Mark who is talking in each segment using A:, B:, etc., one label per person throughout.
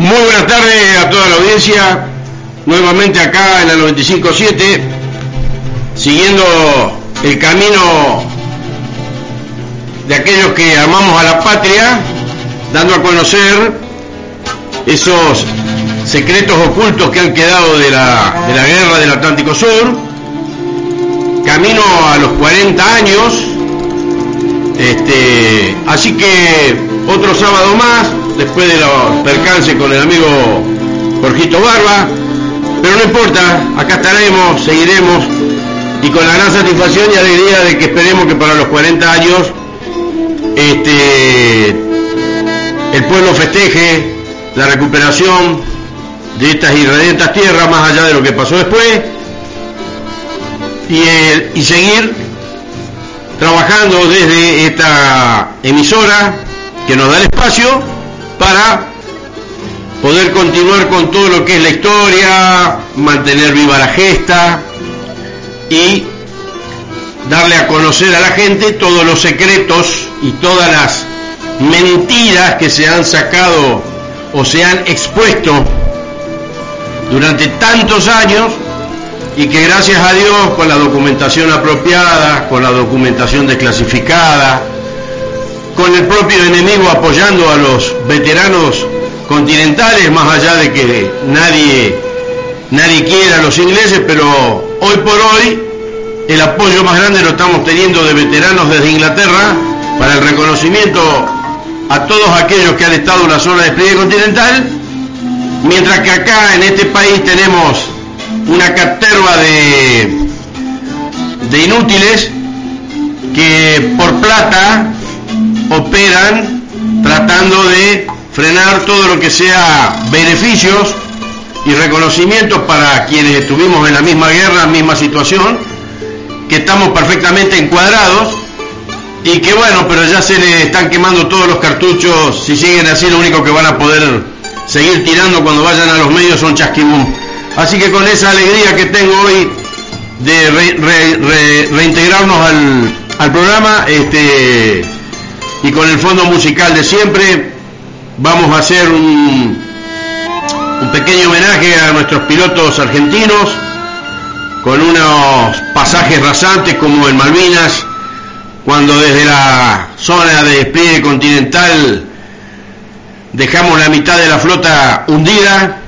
A: Muy buenas tardes a toda la audiencia, nuevamente acá en la 95.7, siguiendo el camino de aquellos que amamos a la patria, dando a conocer esos secretos ocultos que han quedado de la, de la guerra del Atlántico Sur, camino a los 40 años, este, así que otro sábado más, después de los percances con el amigo Jorgito Barba, pero no importa, acá estaremos, seguiremos y con la gran satisfacción y alegría de que esperemos que para los 40 años este, el pueblo festeje la recuperación de estas irradiantes tierras más allá de lo que pasó después y seguir trabajando desde esta emisora que nos da el espacio para poder continuar con todo lo que es la historia, mantener viva la gesta y darle a conocer a la gente todos los secretos y todas las mentiras que se han sacado o se han expuesto durante tantos años y que gracias a Dios con la documentación apropiada, con la documentación desclasificada, con el propio enemigo apoyando a los veteranos continentales, más allá de que nadie, nadie quiera a los ingleses, pero hoy por hoy el apoyo más grande lo estamos teniendo de veteranos desde Inglaterra para el reconocimiento a todos aquellos que han estado en la zona de despliegue continental, mientras que acá en este país tenemos una caterva de, de inútiles que por plata operan tratando de frenar todo lo que sea beneficios y reconocimientos para quienes estuvimos en la misma guerra, misma situación, que estamos perfectamente encuadrados y que bueno, pero ya se le están quemando todos los cartuchos, si siguen así lo único que van a poder seguir tirando cuando vayan a los medios son chasquibum. Así que con esa alegría que tengo hoy de reintegrarnos al, al programa, este, y con el fondo musical de siempre vamos a hacer un, pequeño homenaje a nuestros pilotos argentinos con unos pasajes rasantes como en Malvinas, cuando desde la zona de despliegue continental dejamos la mitad de la flota hundida,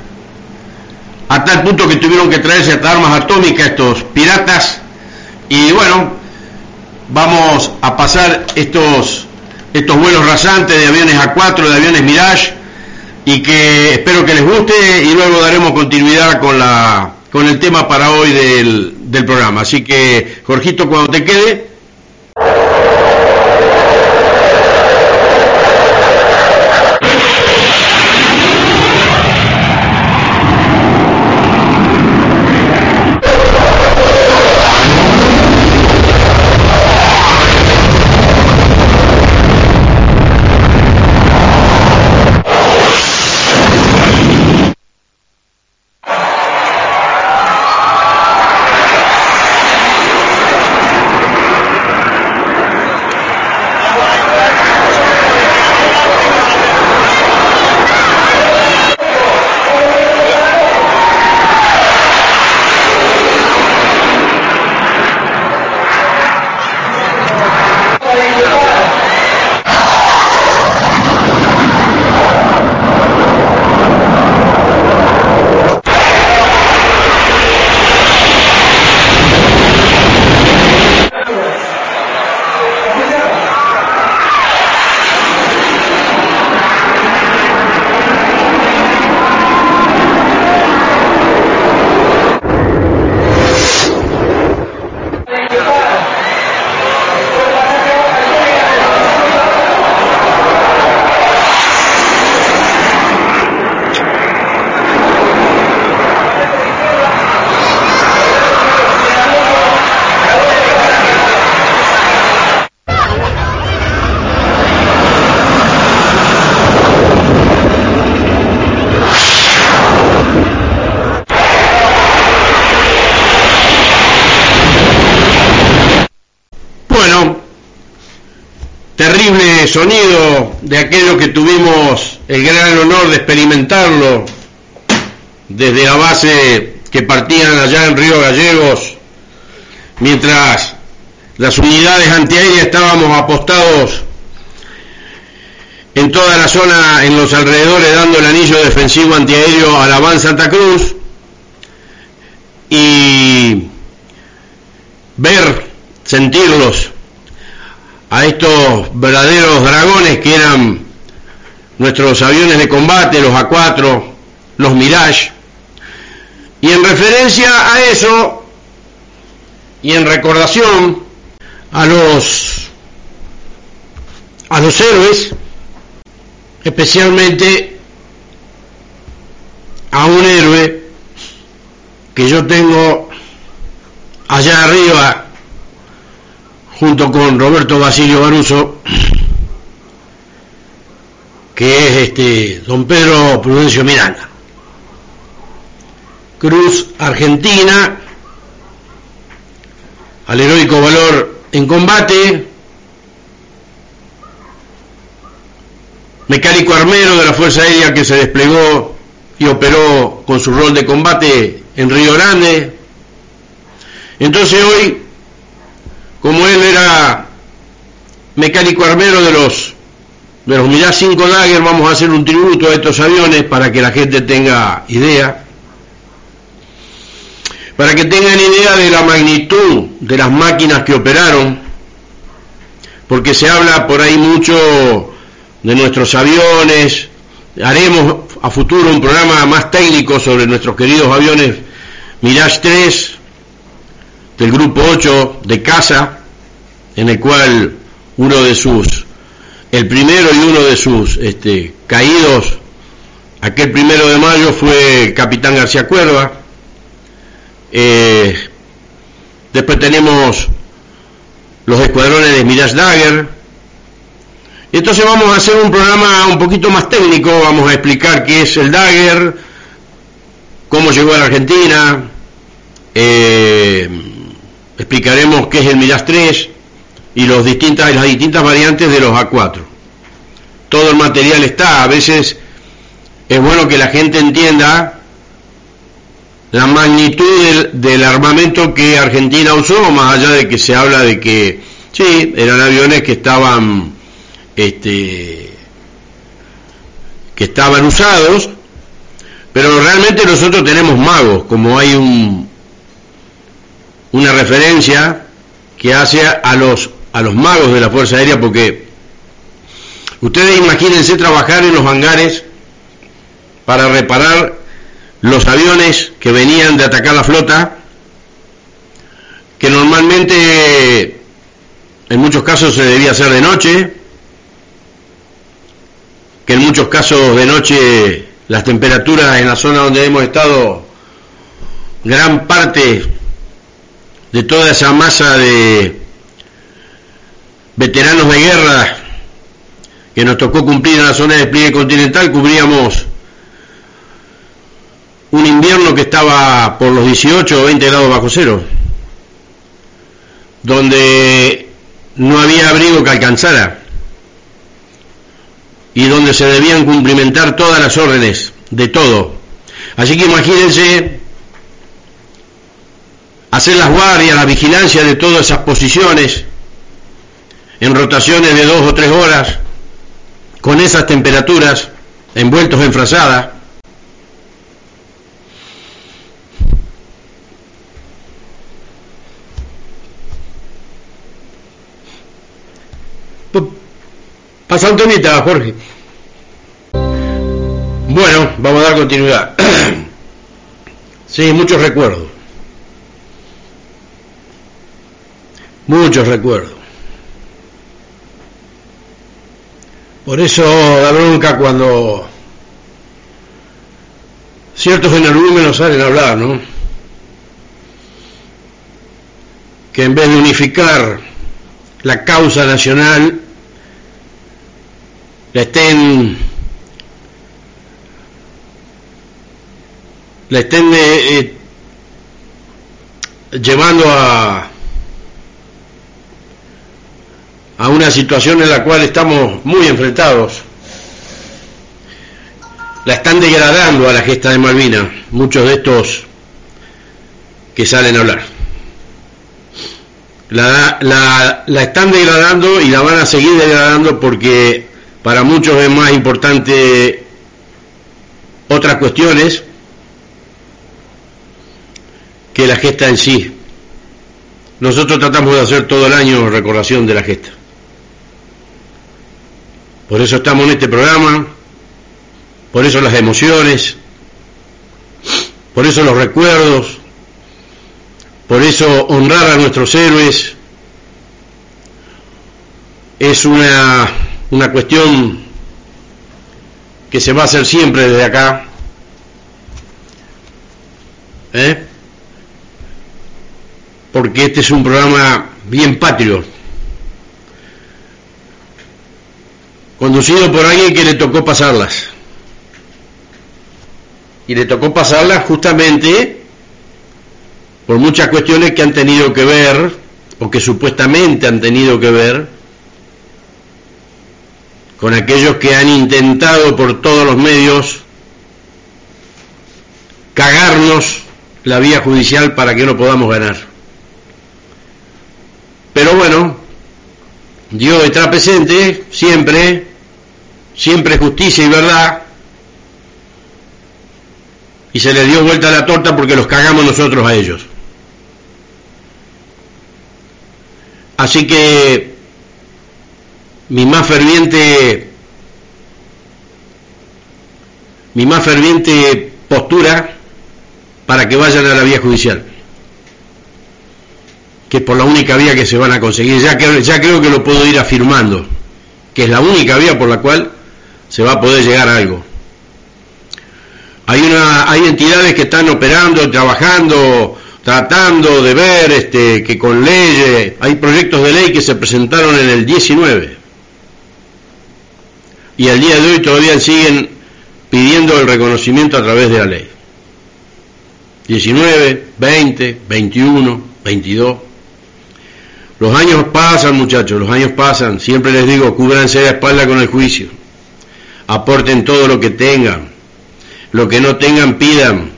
A: a tal punto que tuvieron que traerse hasta armas atómicas estos piratas, y bueno, vamos a pasar estos estos vuelos rasantes de aviones A4, de aviones Mirage, y que espero que les guste y luego daremos continuidad con, la, con el tema para hoy del, del programa. Así que, Jorgito, cuando te quede, sonido de aquello que tuvimos el gran honor de experimentarlo desde la base que partían allá en Río Gallegos, mientras las unidades antiaéreas estábamos apostados en toda la zona, en los alrededores, dando el anillo defensivo antiaéreo a la Van Santa Cruz y ver, sentirlos a estos verdaderos dragones que eran nuestros aviones de combate, los A4, los Mirage. Y en referencia a eso, y en recordación a los a los héroes, especialmente a un héroe que yo tengo allá arriba junto con Roberto Basilio Baruso, que es este don Pedro Prudencio Miranda. Cruz Argentina, al heroico valor en combate, mecánico armero de la Fuerza Aérea que se desplegó y operó con su rol de combate en Río Grande. Entonces hoy, como él era mecánico armero de los de los Mirage 5 Dagger, vamos a hacer un tributo a estos aviones para que la gente tenga idea, para que tengan idea de la magnitud de las máquinas que operaron, porque se habla por ahí mucho de nuestros aviones. Haremos a futuro un programa más técnico sobre nuestros queridos aviones Mirage 3 del grupo 8 de casa, en el cual uno de sus, el primero y uno de sus este, caídos, aquel primero de mayo fue capitán García Cuerva. Eh, después tenemos los escuadrones de Mirage Dagger, entonces vamos a hacer un programa un poquito más técnico, vamos a explicar qué es el Dagger, cómo llegó a la Argentina, eh, explicaremos qué es el Miras 3 y los distintas, las distintas variantes de los A4. Todo el material está, a veces es bueno que la gente entienda la magnitud del, del armamento que Argentina usó, más allá de que se habla de que sí, eran aviones que estaban este, que estaban usados, pero realmente nosotros tenemos magos, como hay un, una referencia que hace a los, a los magos de la Fuerza Aérea, porque ustedes imagínense trabajar en los hangares para reparar los aviones que venían de atacar la flota, que normalmente en muchos casos se debía hacer de noche, que en muchos casos de noche las temperaturas en la zona donde hemos estado, gran parte de toda esa masa de veteranos de guerra que nos tocó cumplir en la zona de despliegue continental, cubríamos un invierno que estaba por los 18 o 20 grados bajo cero, donde no había abrigo que alcanzara y donde se debían cumplimentar todas las órdenes de todo. Así que imagínense hacer las guardias, la vigilancia de todas esas posiciones en rotaciones de dos o tres horas, con esas temperaturas, envueltos en frazada. Pasa un Jorge. Bueno, vamos a dar continuidad. sí, muchos recuerdos. Muchos recuerdos. Por eso da bronca cuando ciertos energúmenos salen a hablar, ¿no? Que en vez de unificar la causa nacional, le estén le estén eh, eh, llevando a a una situación en la cual estamos muy enfrentados. La están degradando a la gesta de Malvinas, muchos de estos que salen a hablar. La, la, la están degradando y la van a seguir degradando porque para muchos es más importante otras cuestiones que la gesta en sí. Nosotros tratamos de hacer todo el año recordación de la gesta. Por eso estamos en este programa, por eso las emociones, por eso los recuerdos, por eso honrar a nuestros héroes es una, una cuestión que se va a hacer siempre desde acá. ¿Eh? Porque este es un programa bien patrio, conducido por alguien que le tocó pasarlas. Y le tocó pasarlas justamente por muchas cuestiones que han tenido que ver, o que supuestamente han tenido que ver, con aquellos que han intentado por todos los medios cagarnos la vía judicial para que no podamos ganar. Pero bueno, Dios está presente siempre siempre justicia y verdad, y se le dio vuelta la torta porque los cagamos nosotros a ellos. Así que mi más ferviente mi más ferviente postura para que vayan a la vía judicial, que es por la única vía que se van a conseguir. Ya, que, ya creo que lo puedo ir afirmando, que es la única vía por la cual se va a poder llegar a algo. Hay, una, hay entidades que están operando, trabajando, tratando de ver este, que con leyes, hay proyectos de ley que se presentaron en el 19 y al día de hoy todavía siguen pidiendo el reconocimiento a través de la ley. 19, 20, 21, 22. Los años pasan, muchachos, los años pasan. Siempre les digo, cúbranse la espalda con el juicio aporten todo lo que tengan, lo que no tengan pidan,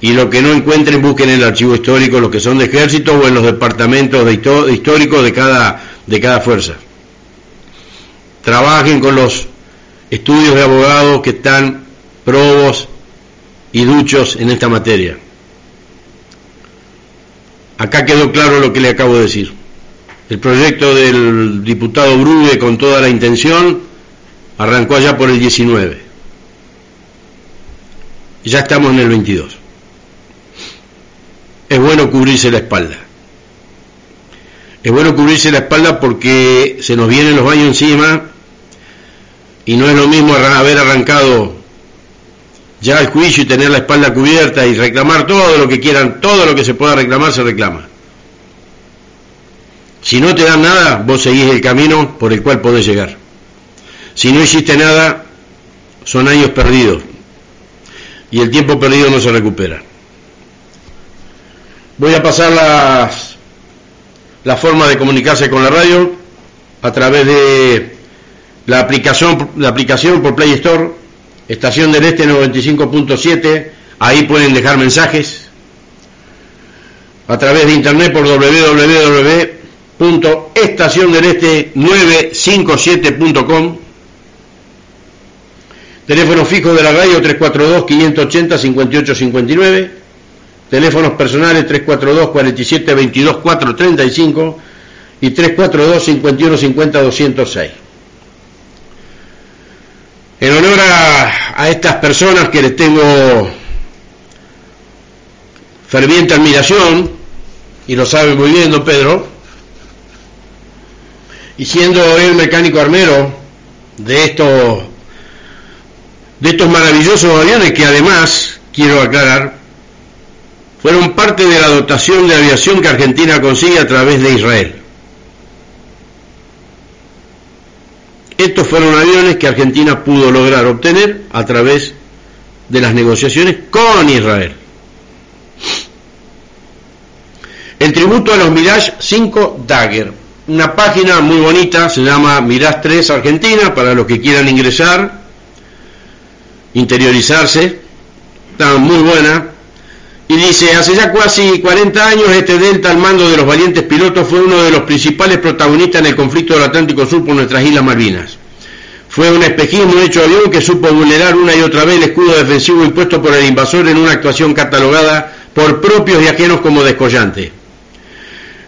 A: y lo que no encuentren busquen en el archivo histórico, los que son de ejército o en los departamentos de históricos de cada, de cada fuerza. Trabajen con los estudios de abogados que están probos y duchos en esta materia. Acá quedó claro lo que le acabo de decir. El proyecto del diputado Brube con toda la intención Arrancó allá por el 19. Ya estamos en el 22. Es bueno cubrirse la espalda. Es bueno cubrirse la espalda porque se nos vienen los baños encima y no es lo mismo haber arrancado ya el juicio y tener la espalda cubierta y reclamar todo lo que quieran, todo lo que se pueda reclamar se reclama. Si no te dan nada, vos seguís el camino por el cual podés llegar. Si no hiciste nada, son años perdidos. Y el tiempo perdido no se recupera. Voy a pasar las, la forma de comunicarse con la radio a través de la aplicación, la aplicación por Play Store, Estación del Este 95.7, ahí pueden dejar mensajes. A través de internet por www.estaciondeleste957.com Teléfono fijo de la radio 342-580-5859. Teléfonos personales 342-4722-435 y 342-5150-206. En honor a, a estas personas que les tengo ferviente admiración, y lo sabe muy bien don Pedro, y siendo él mecánico armero de estos de estos maravillosos aviones que además, quiero aclarar, fueron parte de la dotación de aviación que Argentina consigue a través de Israel. Estos fueron aviones que Argentina pudo lograr obtener a través de las negociaciones con Israel. El tributo a los Mirage 5 Dagger, una página muy bonita, se llama Mirás 3 Argentina, para los que quieran ingresar, interiorizarse, está muy buena. Y dice, hace ya casi 40 años este Delta al mando de los valientes pilotos fue uno de los principales protagonistas en el conflicto del Atlántico Sur por nuestras Islas Malvinas. Fue un espejismo hecho avión que supo vulnerar una y otra vez el escudo defensivo impuesto por el invasor en una actuación catalogada por propios y ajenos como descollante.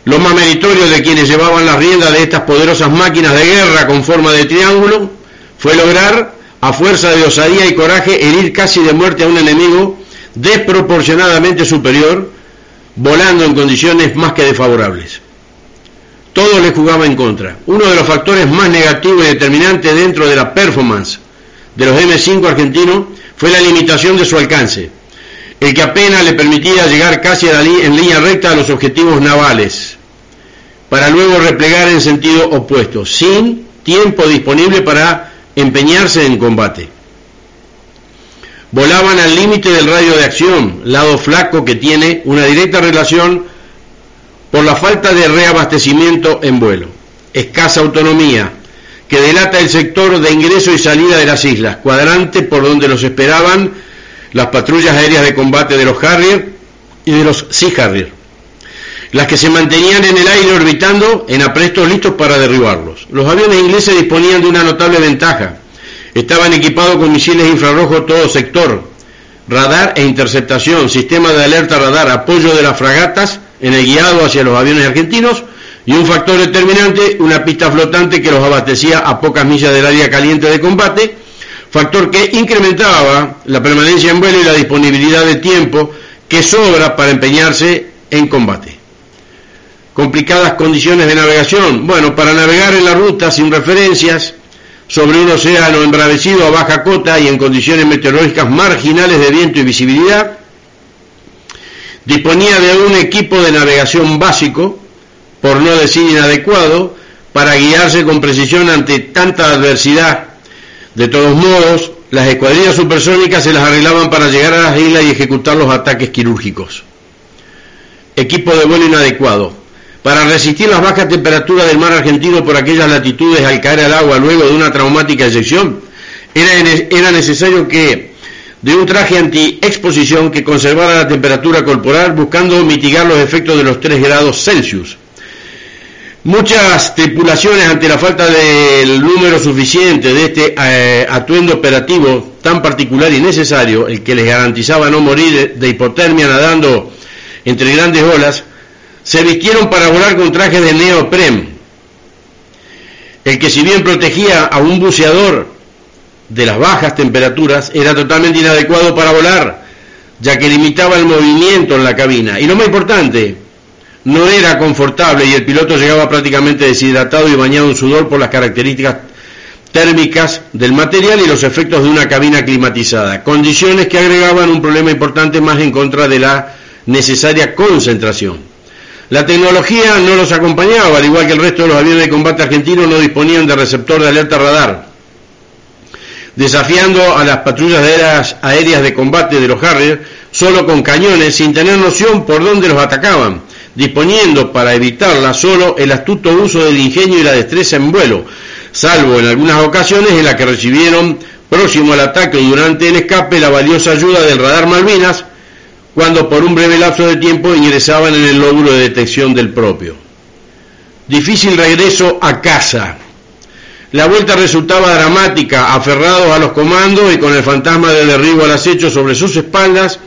A: Lo más meritorio de quienes llevaban las riendas de estas poderosas máquinas de guerra con forma de triángulo fue lograr, a fuerza de osadía y coraje, herir casi de muerte a un enemigo desproporcionadamente superior, volando en condiciones más que desfavorables todo le jugaba en contra. Uno de los factores más negativos y determinantes dentro de la performance de los M5 argentinos fue la limitación de su alcance, el que apenas le permitía llegar casi en línea recta a los objetivos navales, para luego replegar en sentido opuesto, sin tiempo disponible para empeñarse en combate. Volaban al límite del radio de acción, lado flaco que tiene una directa relación por la falta de reabastecimiento en vuelo, escasa autonomía, que delata el sector de ingreso y salida de las islas, cuadrante por donde los esperaban las patrullas aéreas de combate de los Harrier y de los Sea Harrier, las que se mantenían en el aire orbitando en aprestos listos para derribarlos. Los aviones ingleses disponían de una notable ventaja. Estaban equipados con misiles infrarrojos todo sector, radar e interceptación, sistema de alerta radar, apoyo de las fragatas en el guiado hacia los aviones argentinos y un factor determinante, una pista flotante que los abastecía a pocas millas del área caliente de combate, factor que incrementaba la permanencia en vuelo y la disponibilidad de tiempo que sobra para empeñarse en combate. Complicadas condiciones de navegación. Bueno, para navegar en la ruta sin referencias, sobre un océano embravecido a baja cota y en condiciones meteorológicas marginales de viento y visibilidad, Disponía de un equipo de navegación básico, por no decir inadecuado, para guiarse con precisión ante tanta adversidad. De todos modos, las escuadrillas supersónicas se las arreglaban para llegar a las islas y ejecutar los ataques quirúrgicos. Equipo de vuelo inadecuado. Para resistir las bajas temperaturas del mar argentino por aquellas latitudes al caer al agua luego de una traumática eyección, era, necesario que de un traje anti-exposición que conservara la temperatura corporal buscando mitigar los efectos de los 3 grados Celsius. Muchas tripulaciones ante la falta del número suficiente de este eh, atuendo operativo tan particular y necesario, el que les garantizaba no morir de hipotermia nadando entre grandes olas, se vistieron para volar con trajes de neopren, el que si bien protegía a un buceador de las bajas temperaturas era totalmente inadecuado para volar, ya que limitaba el movimiento en la cabina. Y lo más importante, no era confortable y el piloto llegaba prácticamente deshidratado y bañado en sudor por las características térmicas del material y los efectos de una cabina climatizada, condiciones que agregaban un problema importante más en contra de la necesaria concentración. La tecnología no los acompañaba, al igual que el resto de los aviones de combate argentinos no disponían de receptor de alerta radar desafiando a las patrullas aéreas de combate de los Harrier solo con cañones sin tener noción por dónde los atacaban, disponiendo para evitarla solo el astuto uso del ingenio y la destreza en vuelo, salvo en algunas ocasiones en las que recibieron próximo al ataque durante el escape la valiosa ayuda del radar Malvinas, cuando por un breve lapso de tiempo ingresaban en el lóbulo de detección del propio. Difícil regreso a casa. La vuelta resultaba dramática, aferrados a los comandos y con el fantasma del derribo al acecho sobre sus espaldas,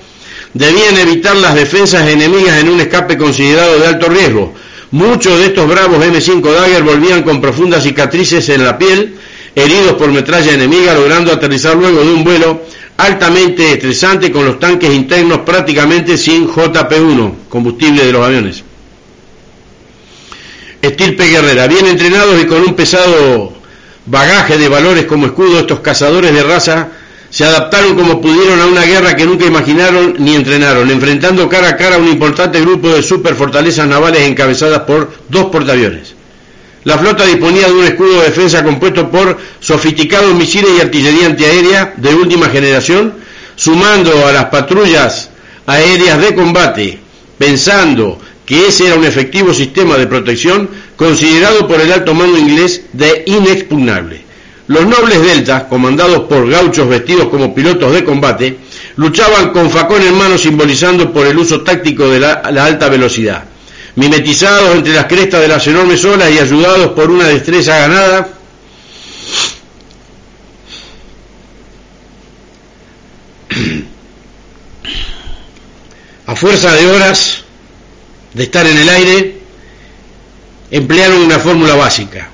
A: debían evitar las defensas enemigas en un escape considerado de alto riesgo. Muchos de estos bravos M5 Dagger volvían con profundas cicatrices en la piel, heridos por metralla enemiga, logrando aterrizar luego de un vuelo altamente estresante con los tanques internos prácticamente sin JP1, combustible de los aviones. Estirpe Guerrera, bien entrenados y con un pesado bagaje de valores como escudo, estos cazadores de raza se adaptaron como pudieron a una guerra que nunca imaginaron ni entrenaron, enfrentando cara a cara a un importante grupo de superfortalezas navales encabezadas por dos portaaviones. La flota disponía de un escudo de defensa compuesto por sofisticados misiles y artillería antiaérea de última generación, sumando a las patrullas aéreas de combate, pensando que ese era un efectivo sistema de protección considerado por el alto mando inglés de inexpugnable. Los nobles deltas, comandados por gauchos vestidos como pilotos de combate, luchaban con facón en mano simbolizando por el uso táctico de la, la alta velocidad. Mimetizados entre las crestas de las enormes olas y ayudados por una destreza ganada, a fuerza de horas de estar en el aire, emplearon una fórmula básica.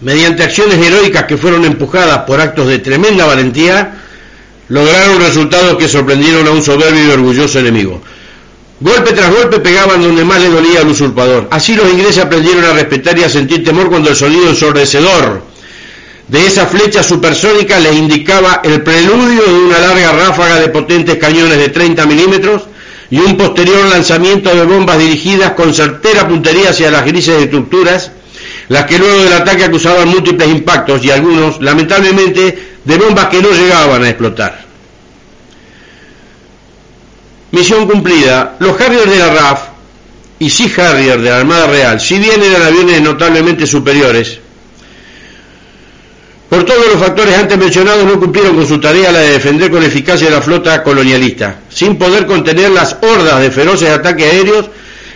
A: Mediante acciones heroicas que fueron empujadas por actos de tremenda valentía, lograron resultados que sorprendieron a un soberbio y orgulloso enemigo. Golpe tras golpe pegaban donde más le dolía al usurpador. Así los ingleses aprendieron a respetar y a sentir temor cuando el sonido ensordecedor de esa flecha supersónica les indicaba el preludio de una larga ráfaga de potentes cañones de 30 milímetros y un posterior lanzamiento de bombas dirigidas con certera puntería hacia las grises estructuras, las que luego del ataque acusaban múltiples impactos y algunos, lamentablemente, de bombas que no llegaban a explotar. Misión cumplida. Los Harriers de la RAF y Sea Harrier de la Armada Real, si bien eran aviones notablemente superiores, por todos los factores antes mencionados no cumplieron con su tarea la de defender con eficacia la flota colonialista, sin poder contener las hordas de feroces ataques aéreos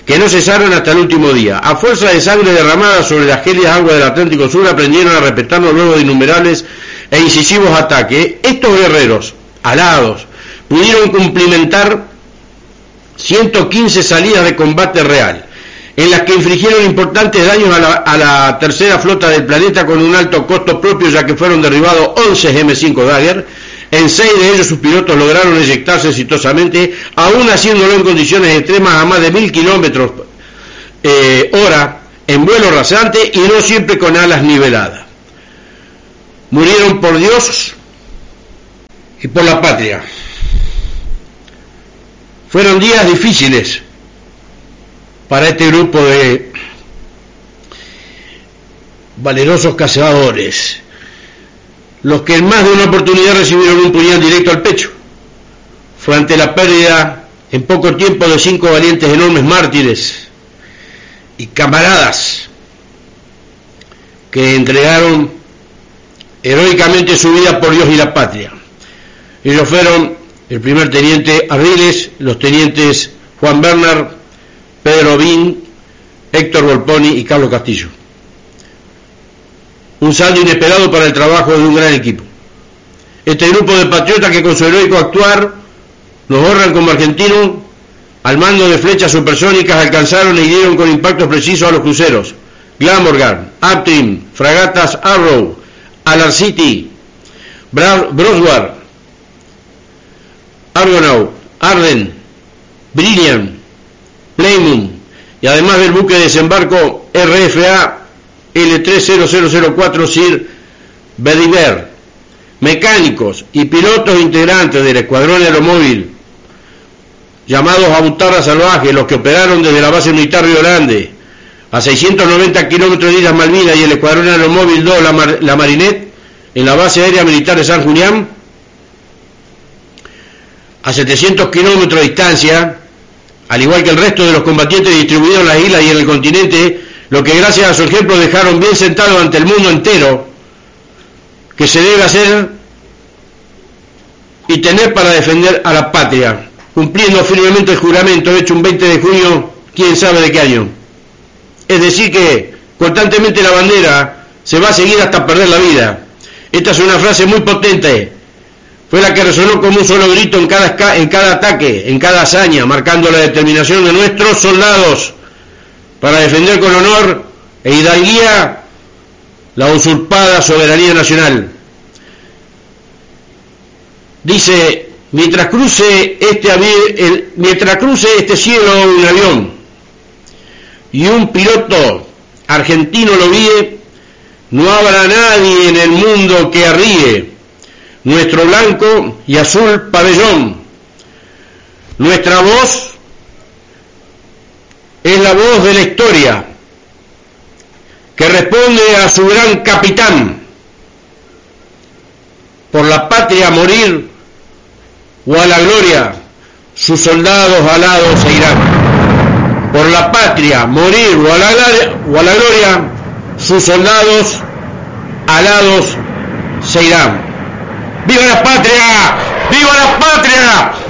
A: que no cesaron hasta el último día. A fuerza de sangre derramada sobre las gélidas aguas del Atlántico Sur aprendieron a respetarnos luego de innumerables e incisivos ataques. Estos guerreros, alados, pudieron cumplimentar 115 salidas de combate real en las que infligieron importantes daños a la, tercera flota del planeta con un alto costo propio, ya que fueron derribados 11 M5 Dagger. En seis de ellos sus pilotos lograron eyectarse exitosamente, aún haciéndolo en condiciones extremas a más de mil kilómetros eh, hora, en vuelo rasante y no siempre con alas niveladas. Murieron por Dios y por la patria. Fueron días difíciles para este grupo de valerosos cazadores, los que en más de una oportunidad recibieron un puñal directo al pecho, fue ante la pérdida en poco tiempo de cinco valientes enormes mártires y camaradas que entregaron heroicamente su vida por Dios y la patria. Ellos fueron el primer teniente Arriles, los tenientes Juan Bernard, Pedro Bin, Héctor Volponi y Carlos Castillo. Un saldo inesperado para el trabajo de un gran equipo. Este grupo de patriotas que con su heroico actuar nos honran como argentinos, al mando de flechas supersónicas alcanzaron y dieron con impactos precisos a los cruceros Glamorgan, Uptrim, fragatas Arrow, Alar City, Broswell, Argonaut, Arden, Brilliant, Plymouth y además del buque de desembarco RFA L30004 Sir Bediver, mecánicos y pilotos integrantes del escuadrón aeromóvil llamados a Butarra Salvaje, los que operaron desde la base militar Río Grande a 690 kilómetros de Islas Malvinas y el escuadrón aeromóvil 2 la, la Marinette en la base aérea militar de San Julián a 700 kilómetros de distancia al igual que el resto de los combatientes distribuidos en las islas y en el continente, lo que gracias a su ejemplo dejaron bien sentado ante el mundo entero, que se debe hacer y tener para defender a la patria, cumpliendo firmemente el juramento hecho un 20 de junio, quién sabe de qué año. Es decir que constantemente la bandera se va a seguir hasta perder la vida. Esta es una frase muy potente fue la que resonó como un solo grito en cada, ataque, en cada hazaña, marcando la determinación de nuestros soldados para defender con honor e hidalguía la usurpada soberanía nacional. Dice, mientras cruce este, este cielo un avión y un piloto argentino lo guíe, no habrá nadie en el mundo que arríe nuestro blanco y azul pabellón. Nuestra voz es la voz de la historia que responde a su gran capitán por la patria morir o a la gloria sus soldados alados se irán por la patria morir o a la gloria, sus soldados alados se irán. ¡Viva la patria! ¡Viva la patria!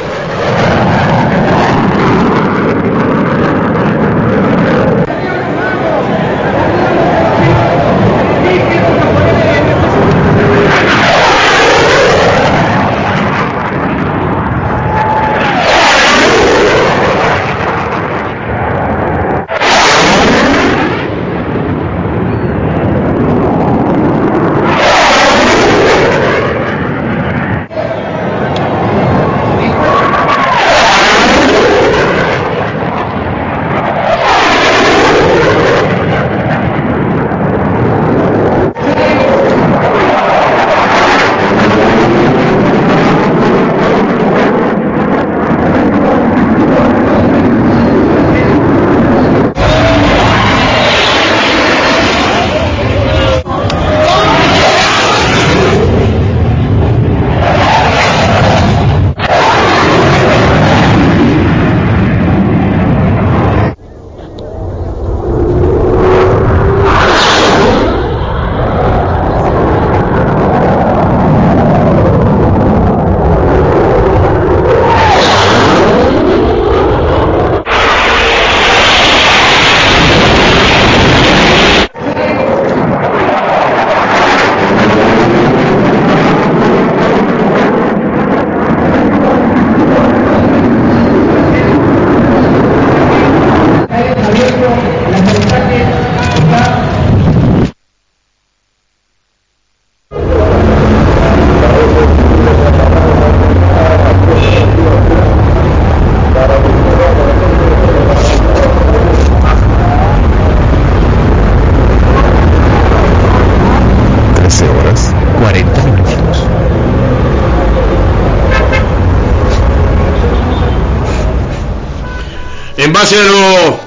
A: Base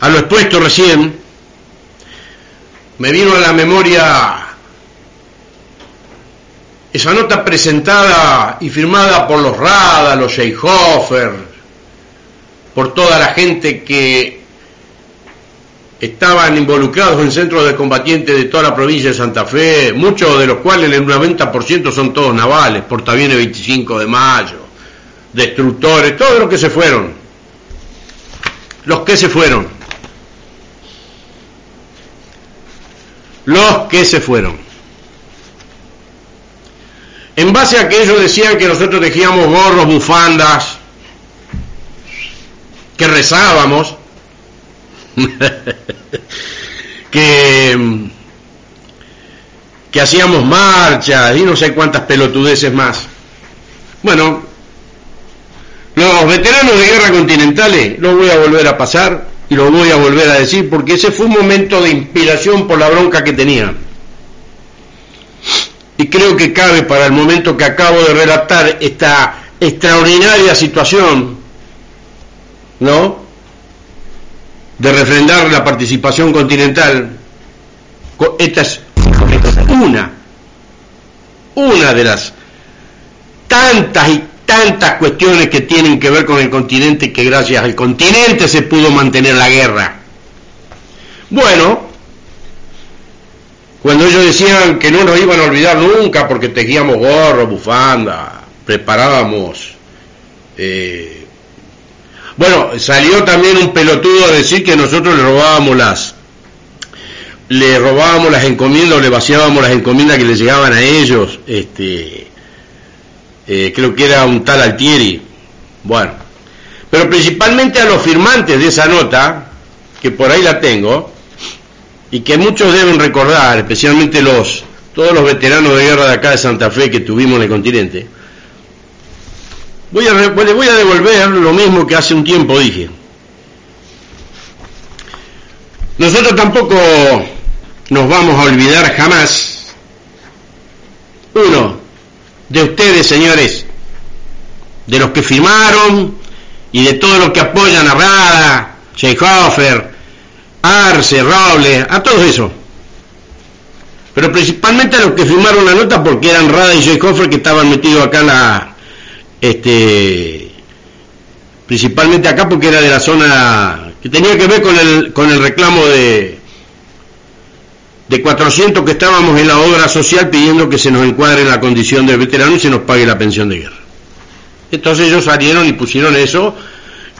A: a lo, expuesto recién, me vino a la memoria esa nota presentada y firmada por los Rada, los Scheichhofer, por toda la gente que estaban involucrados en centros de combatientes de toda la provincia de Santa Fe, muchos de los cuales el 90% son todos navales, portaaviones 25 de mayo, destructores, todos los que se fueron. Los que se fueron. Los que se fueron. En base a que ellos decían que nosotros tejíamos gorros, bufandas, que rezábamos, que, que hacíamos marchas y no sé cuántas pelotudeces más. Bueno, los veteranos de guerra continentales los voy a volver a pasar y los voy a volver a decir porque ese fue un momento de inspiración por la bronca que tenía. Y creo que cabe para el momento que acabo de relatar esta extraordinaria situación, ¿no? De refrendar la participación continental. Esta es una, una de las tantas y tantas cuestiones que tienen que ver con el continente que gracias al continente se pudo mantener la guerra. Bueno, cuando ellos decían que no nos iban a olvidar nunca porque tejíamos gorro, bufanda, preparábamos... Eh, bueno, salió también un pelotudo a decir que nosotros le robábamos las le robábamos las encomiendas o le vaciábamos las encomiendas que le llegaban a ellos, este eh, creo que era un tal Altieri, bueno, pero principalmente a los firmantes de esa nota, que por ahí la tengo, y que muchos deben recordar, especialmente los, todos los veteranos de guerra de acá de Santa Fe que tuvimos en el continente, voy a, le voy a devolver lo mismo que hace un tiempo dije. Nosotros tampoco nos vamos a olvidar jamás, uno, de ustedes, señores, de los que firmaron y de todos los que apoyan a Rada, Scheichhofer, Arce, Robles, a todos eso. Pero principalmente a los que firmaron la nota porque eran Rada y Scheichhofer que estaban metidos acá en la, este, principalmente acá porque era de la zona que tenía que ver con el, con el reclamo de, de 400 que estábamos en la obra social pidiendo que se nos encuadre en la condición de veterano y se nos pague la pensión de guerra. Entonces ellos salieron y pusieron eso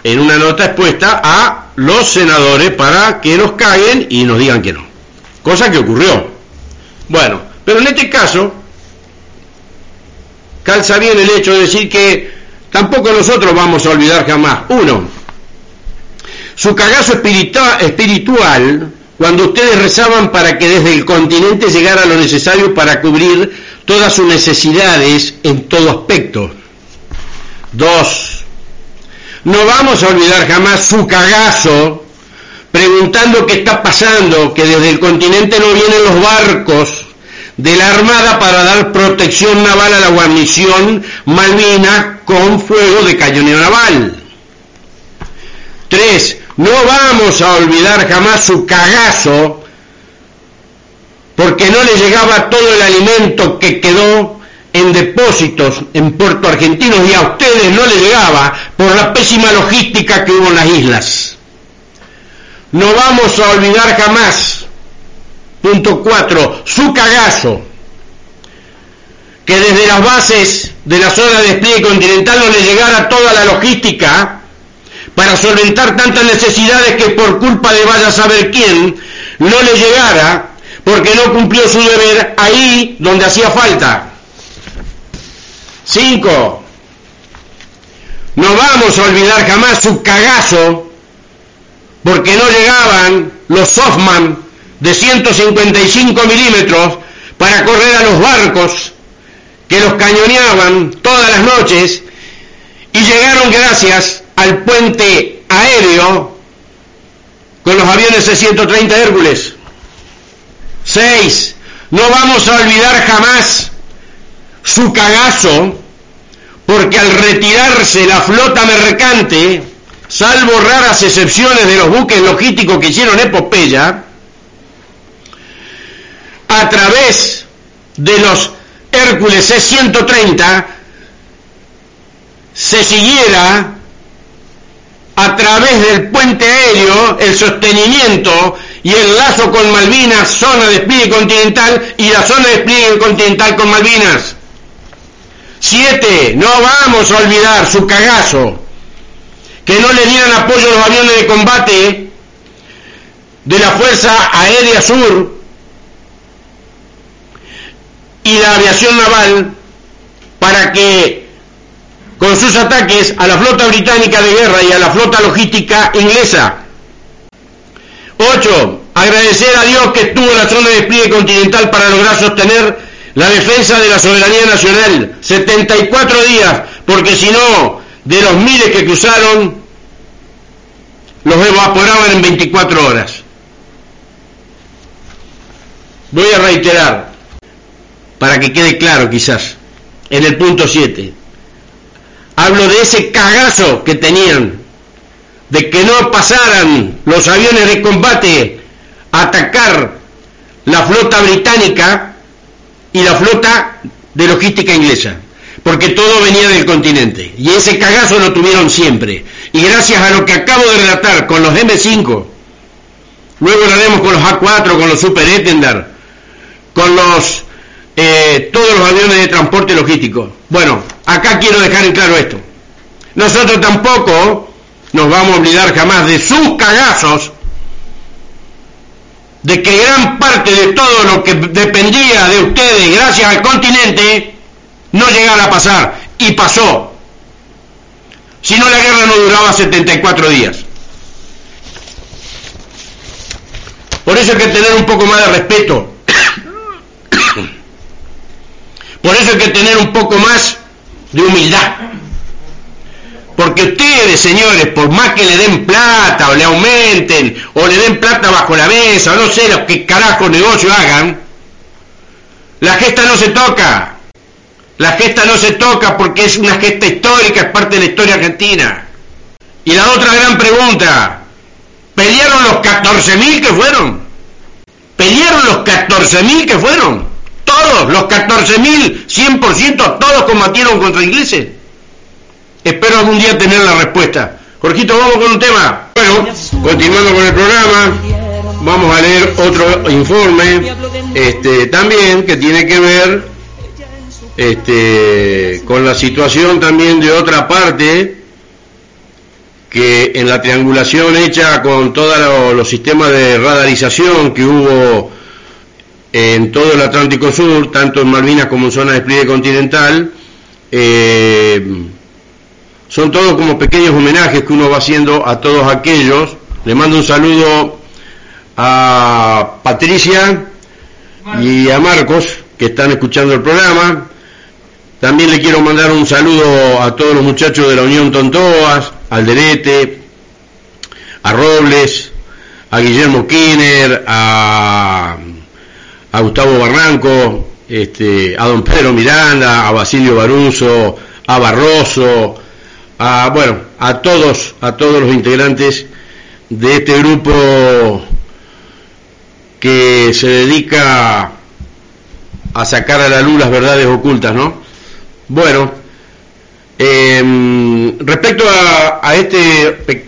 A: en una nota expuesta a los senadores para que nos caguen y nos digan que no. Cosa que ocurrió. Bueno, pero en este caso calza bien el hecho de decir que tampoco nosotros vamos a olvidar jamás. Uno, su cagazo espiritual cuando ustedes rezaban para que desde el continente llegara lo necesario para cubrir todas sus necesidades en todo aspecto. Dos, no vamos a olvidar jamás su cagazo preguntando qué está pasando, que desde el continente no vienen los barcos de la Armada para dar protección naval a la guarnición Malvina con fuego de cañoneo naval. Tres, no vamos a olvidar jamás su cagazo porque no le llegaba todo el alimento que quedó en depósitos en Puerto Argentino y a ustedes no le llegaba por la pésima logística que hubo en las islas. No vamos a olvidar jamás Punto 4. Su cagazo. Que desde las bases de la zona de despliegue continental no le llegara toda la logística para solventar tantas necesidades que por culpa de vaya a saber quién no le llegara porque no cumplió su deber ahí donde hacía falta. 5. No vamos a olvidar jamás su cagazo porque no llegaban los Softman de 155 milímetros para correr a los barcos que los cañoneaban todas las noches y llegaron gracias al puente aéreo con los aviones C-130 Hércules. 6. No vamos a olvidar jamás su cagazo porque al retirarse la flota mercante, salvo raras excepciones de los buques logísticos que hicieron epopeya, a través de los Hércules C-130 se siguiera a través del puente aéreo el sostenimiento y el lazo con Malvinas, zona de despliegue continental y la zona de despliegue continental con Malvinas. Siete, no vamos a olvidar su cagazo, que no le dieran apoyo a los aviones de combate de la Fuerza Aérea Sur y la aviación naval para que con sus ataques a la flota británica de guerra y a la flota logística inglesa. 8. Agradecer a Dios que estuvo la zona de despliegue continental para lograr sostener la defensa de la soberanía nacional. 74 días, porque si no, de los miles que cruzaron, los evaporaban en 24 horas. Voy a reiterar, para que quede claro quizás, en el punto 7. Hablo de ese cagazo que tenían, de que no pasaran los aviones de combate a atacar la flota británica y la flota de logística inglesa, porque todo venía del continente. Y ese cagazo lo tuvieron siempre. Y gracias a lo que acabo de relatar con los M5, luego lo haremos con los A4, con los Super Etendard, con los eh, todos los aviones de transporte logístico. Bueno, acá quiero dejar en claro esto. Nosotros tampoco nos vamos a olvidar jamás de sus cagazos, de que gran parte de todo lo que dependía de ustedes gracias al continente no llegara a pasar y pasó. Si no la guerra no duraba 74 días. Por eso hay que tener un poco más de respeto por eso hay que tener un poco más de humildad. Porque ustedes, señores, por más que le den plata o le aumenten o le den plata bajo la mesa o no sé lo que carajo negocio hagan, la gesta no se toca. La gesta no se toca porque es una gesta histórica, es parte de la historia argentina. Y la otra gran pregunta, ¿pelearon los 14.000 que fueron? ¿Pelearon los 14.000 que fueron? Todos, los 14.000, 100%, todos combatieron contra ingleses. Espero algún día tener la respuesta Jorgito, vamos con un tema. Bueno, continuando con el programa, vamos a leer otro informe, este, también que tiene que ver este, con la situación también de otra parte que en la triangulación hecha con todos los sistemas de radarización que hubo en todo el Atlántico Sur, tanto en Malvinas como en zona de despliegue continental, eh, son todos como pequeños homenajes que uno va haciendo a todos aquellos. Le mando un saludo a Patricia y a Marcos que están escuchando el programa. También le quiero mandar un saludo a todos los muchachos de la Unión Tontoas, al Derete, a Robles, a Guillermo Kinner, a, a Gustavo Barranco, este, a don Pedro Miranda, a Basilio Baruso, a Barroso, a, bueno, a todos, a todos los integrantes de este grupo que se dedica a sacar a la luz las verdades ocultas, ¿no? Bueno, em, respecto a, este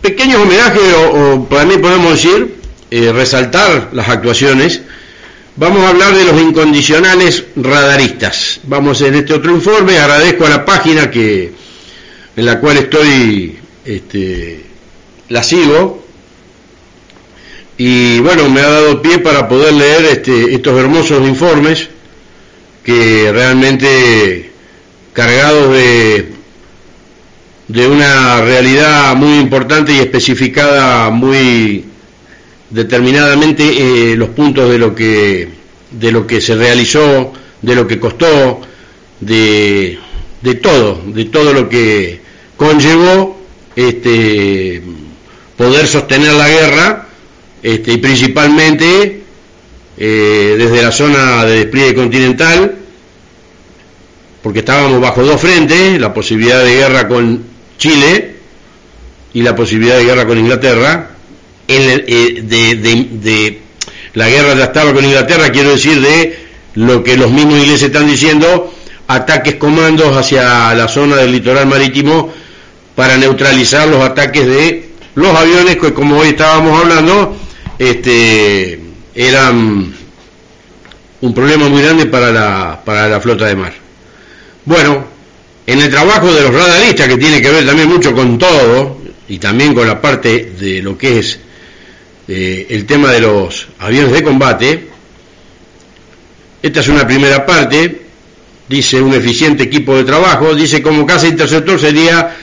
A: pequeño homenaje, o, para mí podemos decir, eh, resaltar las actuaciones, vamos a hablar de los incondicionales radaristas. Vamos en este otro informe, agradezco a la página que en la cual estoy, este, la sigo, y bueno, me ha dado pie para poder leer este, estos hermosos informes que realmente cargados de, de una realidad muy importante y especificada muy determinadamente eh, los puntos de lo que de lo que se realizó, de lo que costó, de, de todo, de todo lo que conllevó este poder sostener la guerra este, y principalmente eh, desde la zona de despliegue continental, porque estábamos bajo dos frentes, la posibilidad de guerra con Chile y la posibilidad de guerra con Inglaterra, eh, de, la guerra ya estaba con Inglaterra, quiero decir de lo que los mismos ingleses están diciendo, ataques comandos hacia la zona del litoral marítimo para neutralizar los ataques de los aviones que como hoy estábamos hablando este, eran un problema muy grande para la, para la flota de mar. Bueno, en el trabajo de los radaristas, que tiene que ver también mucho con todo, y también con la parte de lo que es eh, el tema de los aviones de combate, esta es una primera parte, dice un eficiente equipo de trabajo, dice como casa interceptor sería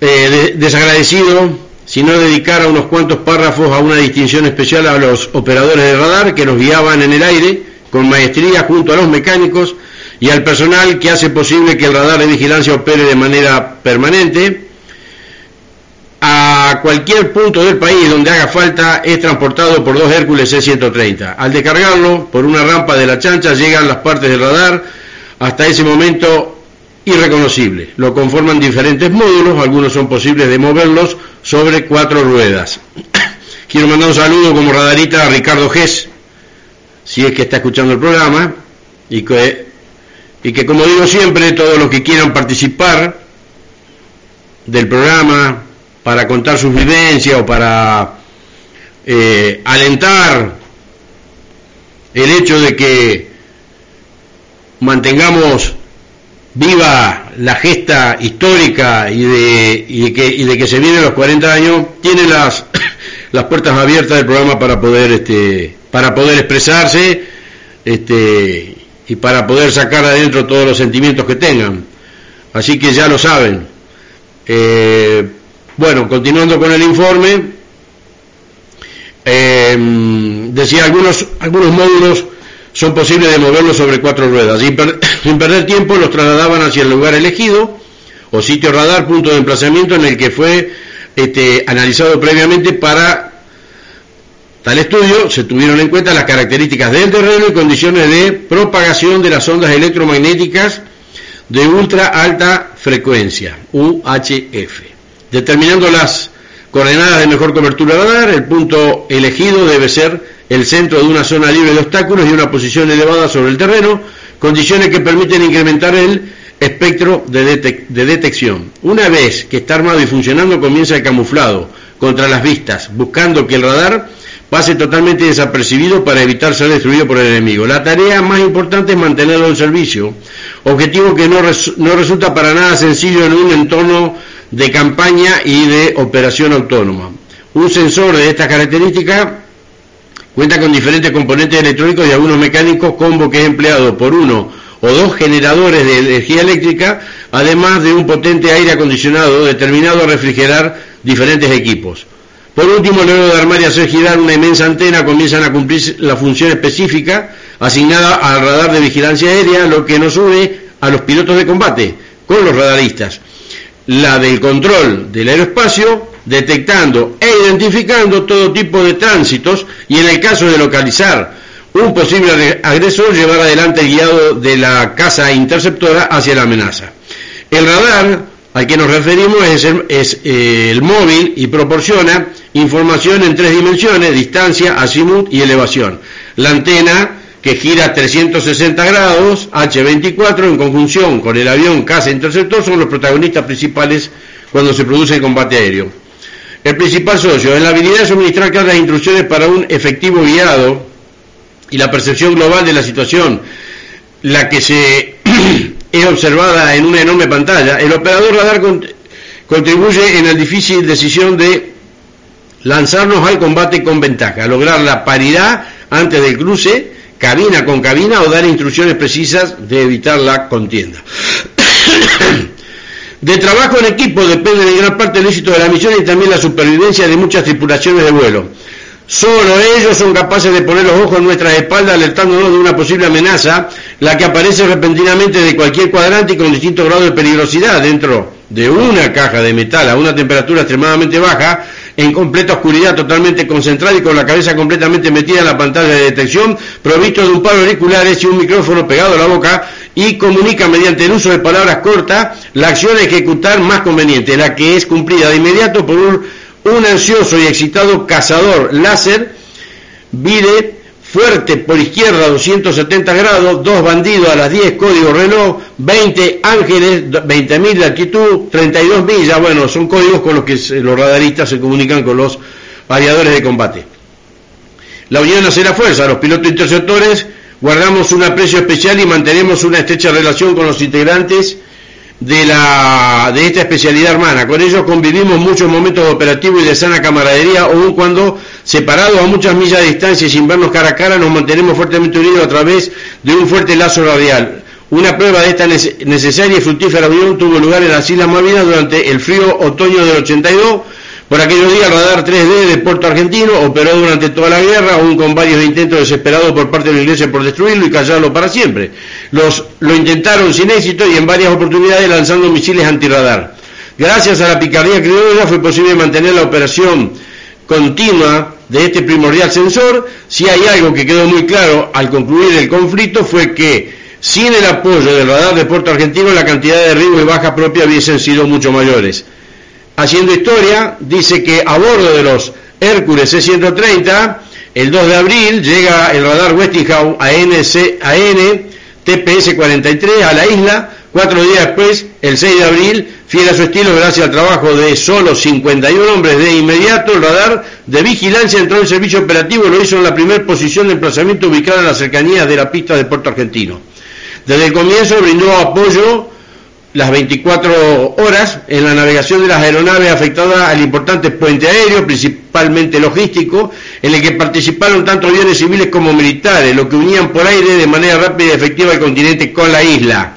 A: eh, desagradecido si no dedicara unos cuantos párrafos a una distinción especial a los operadores de radar que nos guiaban en el aire con maestría junto a los mecánicos y al personal que hace posible que el radar de vigilancia opere de manera permanente. A cualquier punto del país donde haga falta es transportado por dos Hércules C-130. Al descargarlo por una rampa de la chancha llegan las partes del radar. Hasta ese momento irreconocible. Lo conforman diferentes módulos, algunos son posibles de moverlos sobre cuatro ruedas. Quiero mandar un saludo como radarita a Ricardo Gess, si es que está escuchando el programa, y que, y que como digo siempre, todos los que quieran participar del programa para contar sus vivencias o para eh, alentar el hecho de que mantengamos viva la gesta histórica y de, y de, que, y de que se vienen los 40 años, tiene las, las puertas abiertas del programa para poder, este, para poder expresarse este, y para poder sacar adentro todos los sentimientos que tengan. Así que ya lo saben. Eh, bueno, continuando con el informe, eh, decía algunos, algunos módulos son posibles de moverlos sobre cuatro ruedas. Sin, perder tiempo los trasladaban hacia el lugar elegido o sitio radar, punto de emplazamiento en el que fue este, analizado previamente para tal estudio. Se tuvieron en cuenta las características del terreno y condiciones de propagación de las ondas electromagnéticas de ultra alta frecuencia, UHF. Determinando las coordenadas de mejor cobertura radar, el punto elegido debe ser el centro de una zona libre de obstáculos y una posición elevada sobre el terreno, condiciones que permiten incrementar el espectro de, de detección. Una vez que está armado y funcionando, comienza el camuflado contra las vistas, buscando que el radar pase totalmente desapercibido para evitar ser destruido por el enemigo. La tarea más importante es mantenerlo en servicio, objetivo que no, no resulta para nada sencillo en un entorno de campaña y de operación autónoma. Un sensor de estas características cuenta con diferentes componentes electrónicos y algunos mecánicos, combo que es empleado por uno o dos generadores de energía eléctrica, además de un potente aire acondicionado determinado a refrigerar diferentes equipos. Por último, luego de armar y hacer girar una inmensa antena, comienzan a cumplir la función específica asignada al radar de vigilancia aérea, lo que nos une a los pilotos de combate con los radaristas. La del control del aeroespacio, detectando e identificando todo tipo de tránsitos y en el caso de localizar un posible agresor, llevar adelante el guiado de la casa interceptora hacia la amenaza. El radar al que nos referimos es es eh, el móvil y proporciona información en tres dimensiones, distancia, azimut y elevación. La antena que gira 360 grados, H24, en conjunción con el avión caza interceptor, son los protagonistas principales cuando se produce el combate aéreo. El principal socio en la habilidad de suministrar claras instrucciones para un efectivo guiado y la percepción global de la situación, la que se es observada en una enorme pantalla, el operador radar contribuye en la difícil decisión de lanzarnos al combate con ventaja, lograr la paridad antes del cruce, cabina con cabina o dar instrucciones precisas de evitar la contienda. de trabajo en equipo depende de gran parte del éxito de la misión y también la supervivencia de muchas tripulaciones de vuelo. Solo ellos son capaces de poner los ojos en nuestras espaldas alertándonos de una posible amenaza, la que aparece repentinamente de cualquier cuadrante y con distintos grados de peligrosidad dentro de una caja de metal a una temperatura extremadamente baja, en completa oscuridad, totalmente concentrada y con la cabeza completamente metida en la pantalla de detección, provisto de un par de auriculares y un micrófono pegado a la boca y comunica mediante el uso de palabras cortas la acción a ejecutar más conveniente, la que es cumplida de inmediato por un, un ansioso y excitado cazador láser, vide fuerte por izquierda 270 grados, dos bandidos a las 10 código reloj, 20 ángeles, 20.000 de altitud, 32 millas, bueno, son códigos con los que los radaristas se comunican con los aviadores de combate. La unión hace la fuerza, los pilotos interceptores guardamos un aprecio especial y mantenemos una estrecha relación con los integrantes de, la, de esta especialidad hermana. Con ellos convivimos muchos momentos operativos y de sana camaradería, aun cuando separados a muchas millas de distancia y sin vernos cara a cara, nos mantenemos fuertemente unidos a través de un fuerte lazo radial. Una prueba de esta necesaria y fructífera unión tuvo lugar en las Islas Malvinas durante el frío otoño del 82, por aquellos días, el radar 3D de Puerto Argentino operó durante toda la guerra, aún con varios intentos desesperados por parte de la Iglesia por destruirlo y callarlo para siempre. Lo intentaron sin éxito y en varias oportunidades lanzando misiles antirradar. Gracias a la picardía criolla fue posible mantener la operación continua de este primordial sensor. Si hay algo que quedó muy claro al concluir el conflicto fue que sin el apoyo del radar de Puerto Argentino la cantidad de derribos y bajas propias hubiesen sido mucho mayores haciendo historia, dice que a bordo de los Hércules C-130, el 2 de abril llega el radar Westinghouse ANC, AN TPS-43 a la isla, cuatro días después, el 6 de abril, fiel a su estilo, gracias al trabajo de solo 51 hombres de inmediato, el radar de vigilancia entró en servicio operativo lo hizo en la primera posición de emplazamiento ubicada en las cercanías de la pista de Puerto Argentino. Desde el comienzo brindó apoyo las 24 horas en la navegación de las aeronaves afectadas al importante puente aéreo, principalmente logístico, en el que participaron tanto aviones civiles como militares, lo que unían por aire de manera rápida y efectiva el continente con la isla.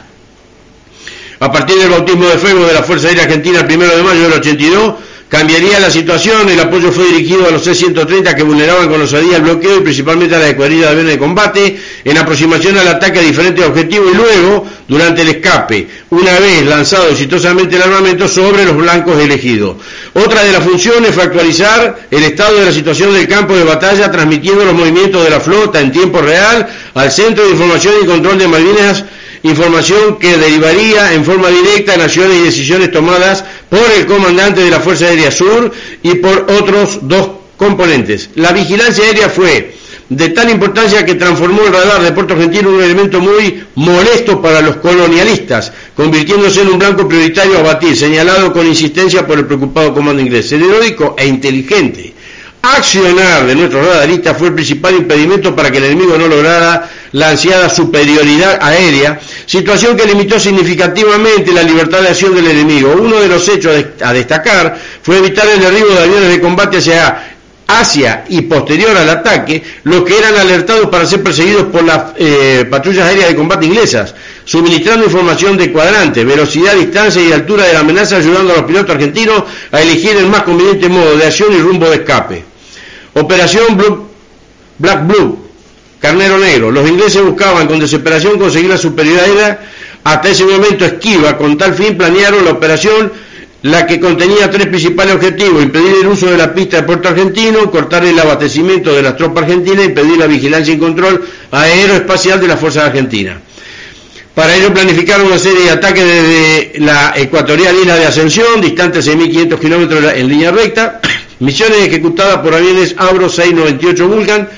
A: A partir del bautismo de fuego de la Fuerza Aérea Argentina el 1 de mayo del 82, Cambiaría la situación, el apoyo fue dirigido a los C-130 que vulneraban con osadía el bloqueo y principalmente a la escuadrilla de aviones de combate en aproximación al ataque a diferentes objetivos y luego durante el escape, una vez lanzado exitosamente el armamento sobre los blancos elegidos. Otra de las funciones fue actualizar el estado de la situación del campo de batalla transmitiendo los movimientos de la flota en tiempo real al Centro de Información y Control de Malvinas información que derivaría en forma directa en acciones y decisiones tomadas por el comandante de la Fuerza Aérea Sur y por otros dos componentes. La vigilancia aérea fue de tal importancia que transformó el radar de Puerto Argentino en un elemento muy molesto para los colonialistas, convirtiéndose en un blanco prioritario a batir, señalado con insistencia por el preocupado comando inglés. Heroico e inteligente accionar de nuestros radaristas fue el principal impedimento para que el enemigo no lograra la ansiada superioridad aérea, situación que limitó significativamente la libertad de acción del enemigo. Uno de los hechos a destacar fue evitar el derribo de aviones de combate hacia hacia y posterior al ataque, los que eran alertados para ser perseguidos por las eh, patrullas aéreas de combate inglesas, suministrando información de cuadrante, velocidad, distancia y altura de la amenaza, ayudando a los pilotos argentinos a elegir el más conveniente modo de acción y rumbo de escape. Operación Black Blue, Carnero Negro. Los ingleses buscaban con desesperación conseguir la superioridad. Hasta ese momento esquiva. Con tal fin planearon la operación, la que contenía tres principales objetivos. Impedir el uso de la pista de Puerto Argentino, cortar el abastecimiento de las tropas argentinas y impedir la vigilancia y control aeroespacial de las fuerzas argentinas. Para ello planificaron una serie de ataques desde la ecuatorial isla de Ascensión, distante 6.500 kilómetros en línea recta, Misiones ejecutadas por aviones Abro 698 Vulcan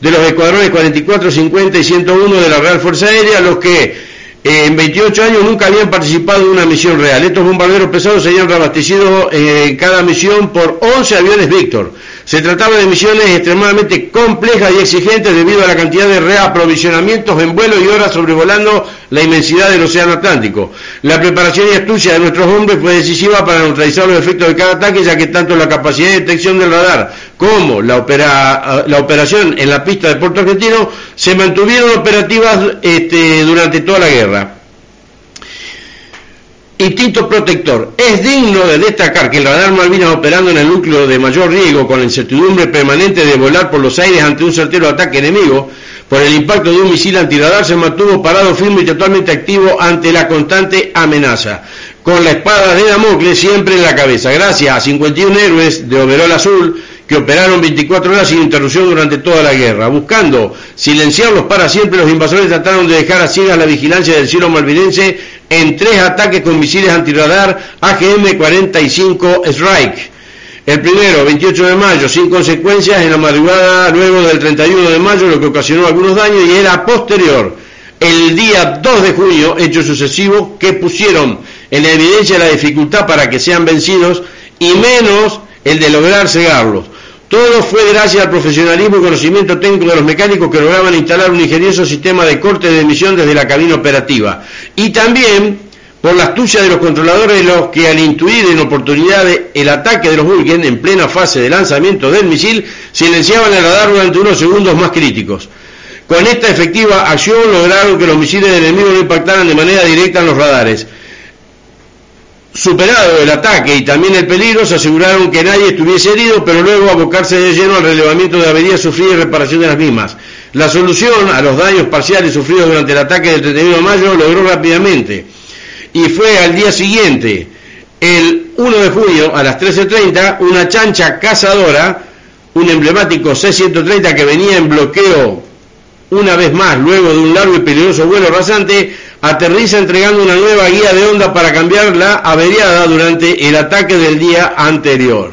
A: de los escuadrones 44, 50 y 101 de la Real Fuerza Aérea, los que eh, en 28 años nunca habían participado en una misión real. Estos bombarderos pesados serían reabastecidos en cada misión por 11 aviones Víctor se trataba de misiones extremadamente complejas y exigentes debido a la cantidad de reaprovisionamientos en vuelo y horas sobrevolando la inmensidad del Océano Atlántico. La preparación y astucia de nuestros hombres fue decisiva para neutralizar los efectos de cada ataque, ya que tanto la capacidad de detección del radar como la, operación en la pista de Puerto Argentino se mantuvieron operativas este, durante toda la guerra. Instinto protector. Es digno de destacar que el radar Malvinas operando en el núcleo de mayor riesgo con la incertidumbre permanente de volar por los aires ante un certero ataque enemigo, por el impacto de un misil antiradar se mantuvo parado firme y totalmente activo ante la constante amenaza, con la espada de Damocles siempre en la cabeza. Gracias a 51 héroes de overol azul, que operaron 24 horas sin interrupción durante toda la guerra. Buscando silenciarlos para siempre, los invasores trataron de dejar a ciegas la vigilancia del cielo malvinense en tres ataques con misiles antiradar AGM-45 Strike. El primero, 28 de mayo, sin consecuencias en la madrugada luego del 31 de mayo, lo que ocasionó algunos daños, y era posterior, el día 2 de junio, hechos sucesivos que pusieron en evidencia la dificultad para que sean vencidos y menos el de lograr cegarlos. Todo fue gracias al profesionalismo y conocimiento técnico de los mecánicos que lograban instalar un ingenioso sistema de corte de emisión desde la cabina operativa. Y también por la astucia de los controladores los que al intuir en oportunidad el ataque de los Vulcan en plena fase de lanzamiento del misil, silenciaban el radar durante unos segundos más críticos. Con esta efectiva acción lograron que los misiles del enemigo no impactaran de manera directa en los radares. Superado el ataque y también el peligro, se aseguraron que nadie estuviese herido, pero luego abocarse de lleno al relevamiento de averías sufridas y reparación de las mismas. La solución a los daños parciales sufridos durante el ataque del 31 de mayo logró rápidamente y fue al día siguiente, el 1 de junio a las 13.30, una chancha cazadora, un emblemático C-130 que venía en bloqueo una vez más luego de un largo y peligroso vuelo rasante, aterriza entregando una nueva guía de onda para cambiar la averiada durante el ataque del día anterior.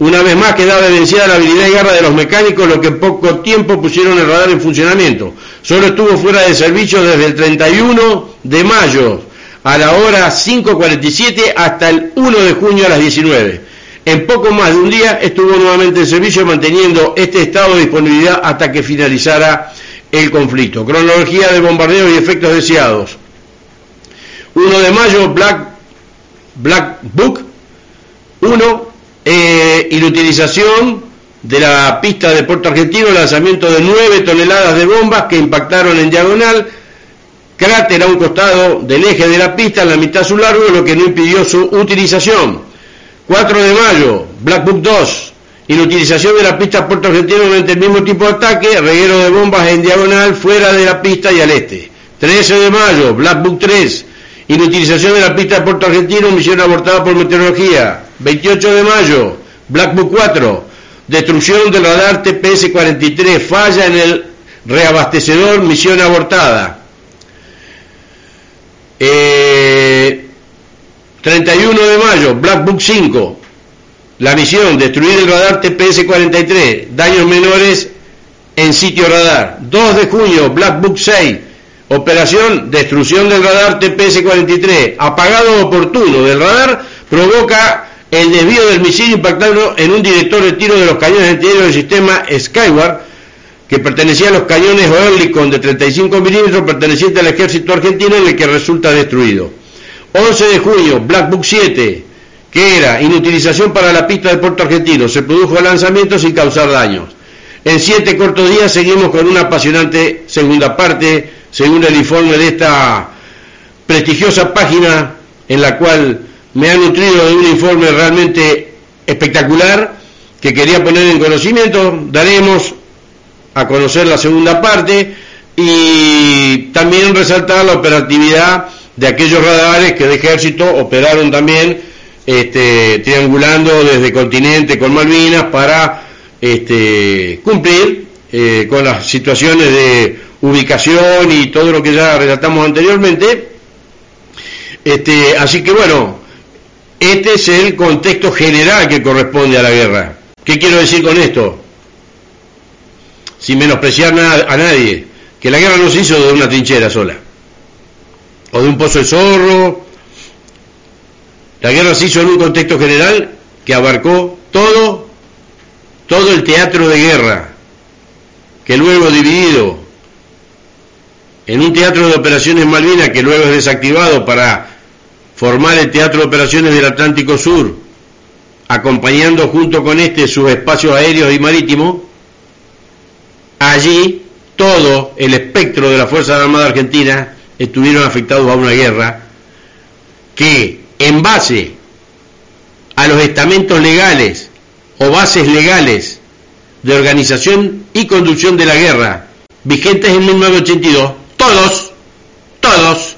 A: Una vez más quedaba evidenciada la habilidad y garra de los mecánicos, lo que en poco tiempo pusieron el radar en funcionamiento. Solo estuvo fuera de servicio desde el 31 de mayo a la hora 5.47 hasta el 1 de junio a las 19. En poco más de un día estuvo nuevamente en servicio manteniendo este estado de disponibilidad hasta que finalizara el conflicto. Cronología de bombardeo y efectos deseados. 1 de mayo, Black, Book 1, eh, inutilización de la pista de Puerto Argentino, lanzamiento de 9 toneladas de bombas que impactaron en diagonal, cráter a un costado del eje de la pista en la mitad de su largo, lo que no impidió su utilización. 4 de mayo, Black Book 2, inutilización de la pista Puerto Argentino durante el mismo tipo de ataque, reguero de bombas en diagonal fuera de la pista y al este. 13 de mayo, Black Book 3, Inutilización de la pista de Puerto Argentino, misión abortada por meteorología. 28 de mayo, Black Book 4. Destrucción del radar TPS-43. Falla en el reabastecedor, misión abortada. 31 eh, de mayo, Black Book 5. La misión, destruir el radar TPS-43. Daños menores en sitio radar. 2 de junio, Black Book 6, operación destrucción del radar TPS-43, apagado oportuno del radar provoca el desvío del misil impactando en un director de tiro de los cañones antiaéreos del sistema Skyward, que pertenecía a los cañones Oerlikon de 35 milímetros perteneciente al ejército argentino en el que resulta destruido. 11 de junio, Black Book 7, que era inutilización para la pista del puerto argentino, se produjo el lanzamiento sin causar daños. En siete cortos días seguimos con una apasionante segunda parte, según el informe de esta prestigiosa página en la cual me ha nutrido de un informe realmente espectacular que quería poner en conocimiento. Daremos a conocer la segunda parte y también resaltar la operatividad de aquellos radares que el ejército operaron también este, triangulando desde continente con Malvinas para este, cumplir eh, con las situaciones de ubicación y todo lo que ya relatamos anteriormente. Este, así que bueno, este es el contexto general que corresponde a la guerra. ¿Qué quiero decir con esto? Sin menospreciar a nadie, que la guerra no se hizo de una trinchera sola, o de un pozo de zorro. La guerra se hizo en un contexto general que abarcó todo todo el teatro de guerra, que luego dividido en un teatro de operaciones Malvinas, que luego es desactivado para formar el teatro de operaciones del Atlántico Sur, acompañando junto con este sus espacios aéreos y marítimos, allí todo el espectro de la Fuerza Armada Argentina estuvieron afectados a una guerra que en base a los estamentos legales o bases legales de organización y conducción de la guerra vigentes en 1982, todos, todos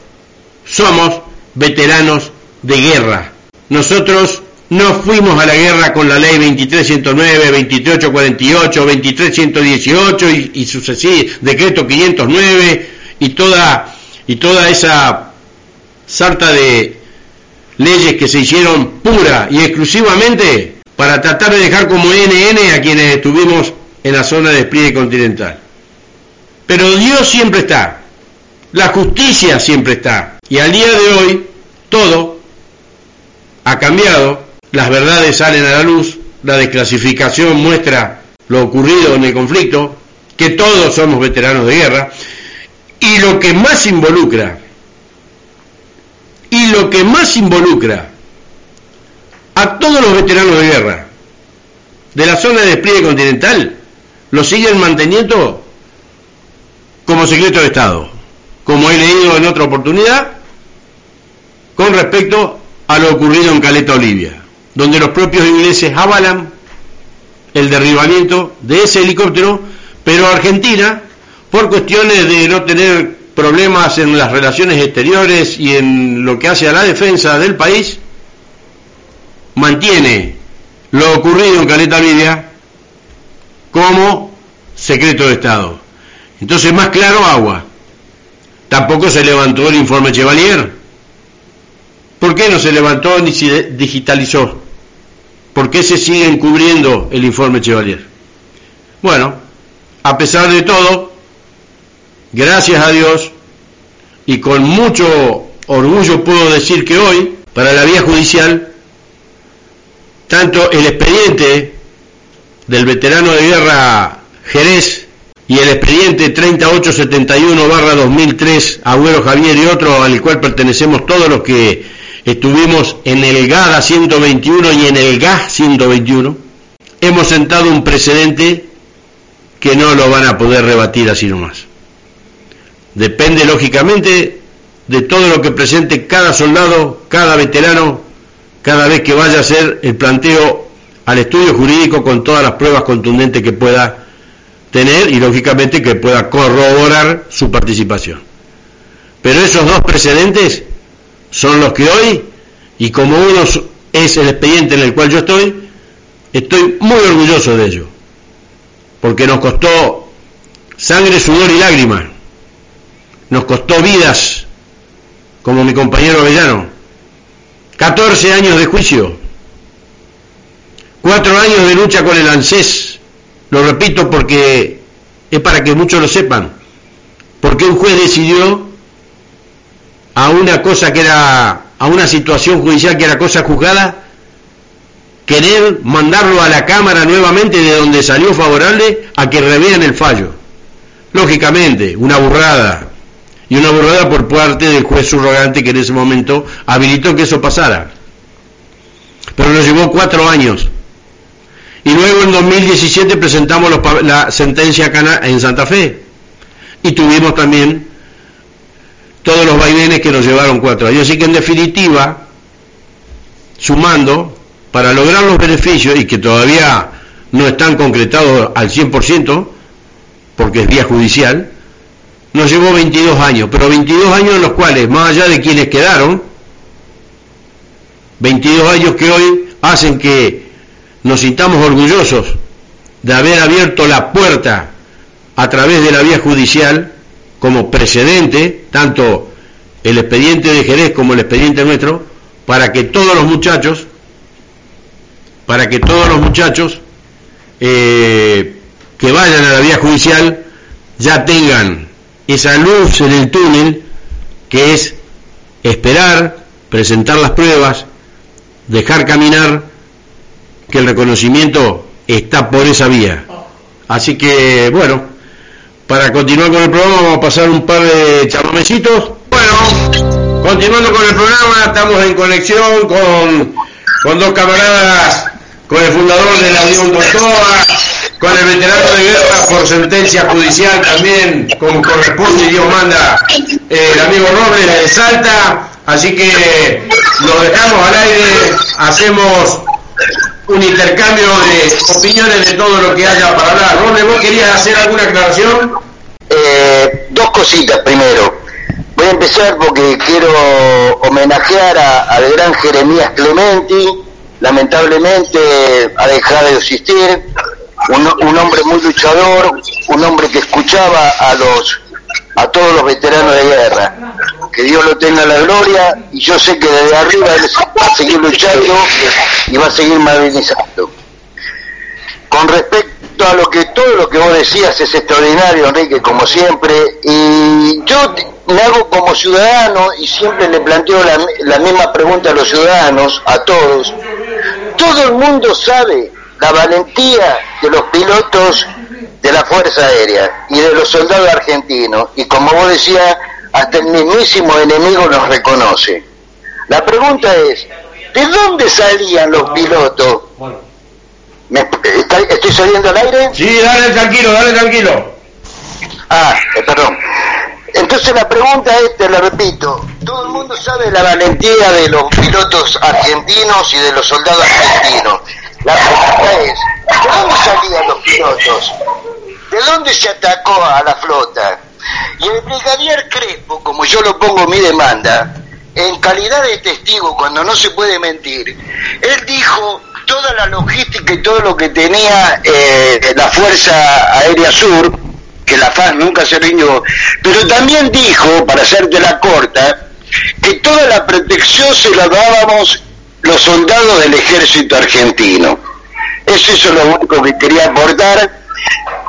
A: somos veteranos de guerra. Nosotros no fuimos a la guerra con la ley 2309, 2848, 2318 y, y sucesivos, decreto 509 y toda, y toda esa sarta de leyes que se hicieron pura y exclusivamente para tratar de dejar como NN a quienes estuvimos en la zona de despliegue continental. Pero Dios siempre está, la justicia siempre está, y al día de hoy todo ha cambiado, las verdades salen a la luz, la desclasificación muestra lo ocurrido en el conflicto, que todos somos veteranos de guerra, y lo que más involucra, y lo que más involucra a todos los veteranos de guerra de la zona de despliegue continental lo siguen manteniendo como secreto de Estado, como he leído en otra oportunidad, con respecto a lo ocurrido en Caleta Olivia, donde los propios ingleses avalan el derribamiento de ese helicóptero, pero Argentina, por cuestiones de no tener problemas en las relaciones exteriores y en lo que hace a la defensa del país, mantiene lo ocurrido en Caleta Olivia como secreto de Estado. Entonces, más claro, agua. Tampoco se levantó el informe Chevalier. ¿Por qué no se levantó ni se digitalizó? ¿Por qué se sigue encubriendo el informe Chevalier? Bueno, a pesar de todo, gracias a Dios, y con mucho orgullo puedo decir que hoy, para la vía judicial, tanto el expediente del veterano de guerra Jerez y el expediente 3871-2003 Agüero Javier y otro al cual pertenecemos todos los que estuvimos en el GADA 121 y en el GAS 121, hemos sentado un precedente que no lo van a poder rebatir así nomás. Depende lógicamente de todo lo que presente cada soldado, cada veterano cada vez que vaya a hacer el planteo al estudio jurídico con todas las pruebas contundentes que pueda tener y lógicamente que pueda corroborar su participación. Pero esos dos precedentes son los que hoy, y como uno es el expediente en el cual yo estoy, estoy muy orgulloso de ello, porque nos costó sangre, sudor y lágrimas, nos costó vidas, como mi compañero Avellano, 14 años de juicio, 4 años de lucha con el ANSES, lo repito porque es para que muchos lo sepan. Porque un juez decidió a una cosa que era, a una situación judicial que era cosa juzgada, querer mandarlo a la Cámara nuevamente de donde salió favorable a que revean el fallo. Lógicamente, una burrada. Y una burrada por parte del juez subrogante que en ese momento habilitó que eso pasara. Pero nos llevó cuatro años. Y luego en 2017 presentamos la sentencia en Santa Fe. Y tuvimos también todos los vaivenes que nos llevaron cuatro años. Así que en definitiva, sumando, para lograr los beneficios y que todavía no están concretados al 100%, porque es vía judicial, nos llevó 22 años, pero 22 años en los cuales, más allá de quienes quedaron, 22 años que hoy hacen que nos sintamos orgullosos de haber abierto la puerta a través de la vía judicial como precedente, tanto el expediente de Jerez como el expediente nuestro, para que todos los muchachos para que todos los muchachos eh, que vayan a la vía judicial ya tengan esa luz en el túnel que es esperar, presentar las pruebas, dejar caminar, que el reconocimiento está por esa vía. Así que, bueno, para continuar con el programa vamos a pasar un par de chamamecitos. Bueno, continuando con el programa, estamos en conexión con, con dos camaradas con el fundador de la Unión Tortoa, con el veterano de guerra por sentencia judicial también, como corresponde y Dios manda, eh, el amigo Robles de Salta. Así que lo dejamos al aire, hacemos un intercambio de opiniones de todo lo que haya para hablar. Robles, ¿vos querías hacer alguna aclaración?
B: Eh, dos cositas primero. Voy a empezar porque quiero homenajear al gran Jeremías Clementi, lamentablemente ha dejado de existir, un, hombre muy luchador, un hombre que escuchaba a los a todos los veteranos de guerra. Que Dios lo tenga la gloria y yo sé que desde arriba él va a seguir luchando y va a seguir movilizando. Con respecto a lo que todo lo que vos decías es extraordinario, Enrique, como siempre, y yo me hago como ciudadano y siempre le planteo la, la misma pregunta a los ciudadanos, a todos, todo el mundo sabe la valentía de los pilotos de la Fuerza Aérea y de los soldados argentinos. Y como vos decías, hasta el mismísimo enemigo nos reconoce. La pregunta es, ¿de dónde salían los pilotos? ¿Estoy saliendo al aire?
A: Sí, dale tranquilo, dale tranquilo.
B: Ah, eh, perdón. Entonces la pregunta es, te la repito, todo el mundo sabe la valentía de los pilotos argentinos y de los soldados argentinos. La pregunta es, ¿de dónde salían los pilotos? ¿De dónde se atacó a la flota? Y el brigadier Crespo, como yo lo pongo en mi demanda, en calidad de testigo, cuando no se puede mentir, él dijo toda la logística y todo lo que tenía eh, la Fuerza Aérea Sur, que la FAS nunca se rindió, pero también dijo, para hacerte la corta, que toda la protección se la dábamos los soldados del ejército argentino. Eso es lo único que quería aportar,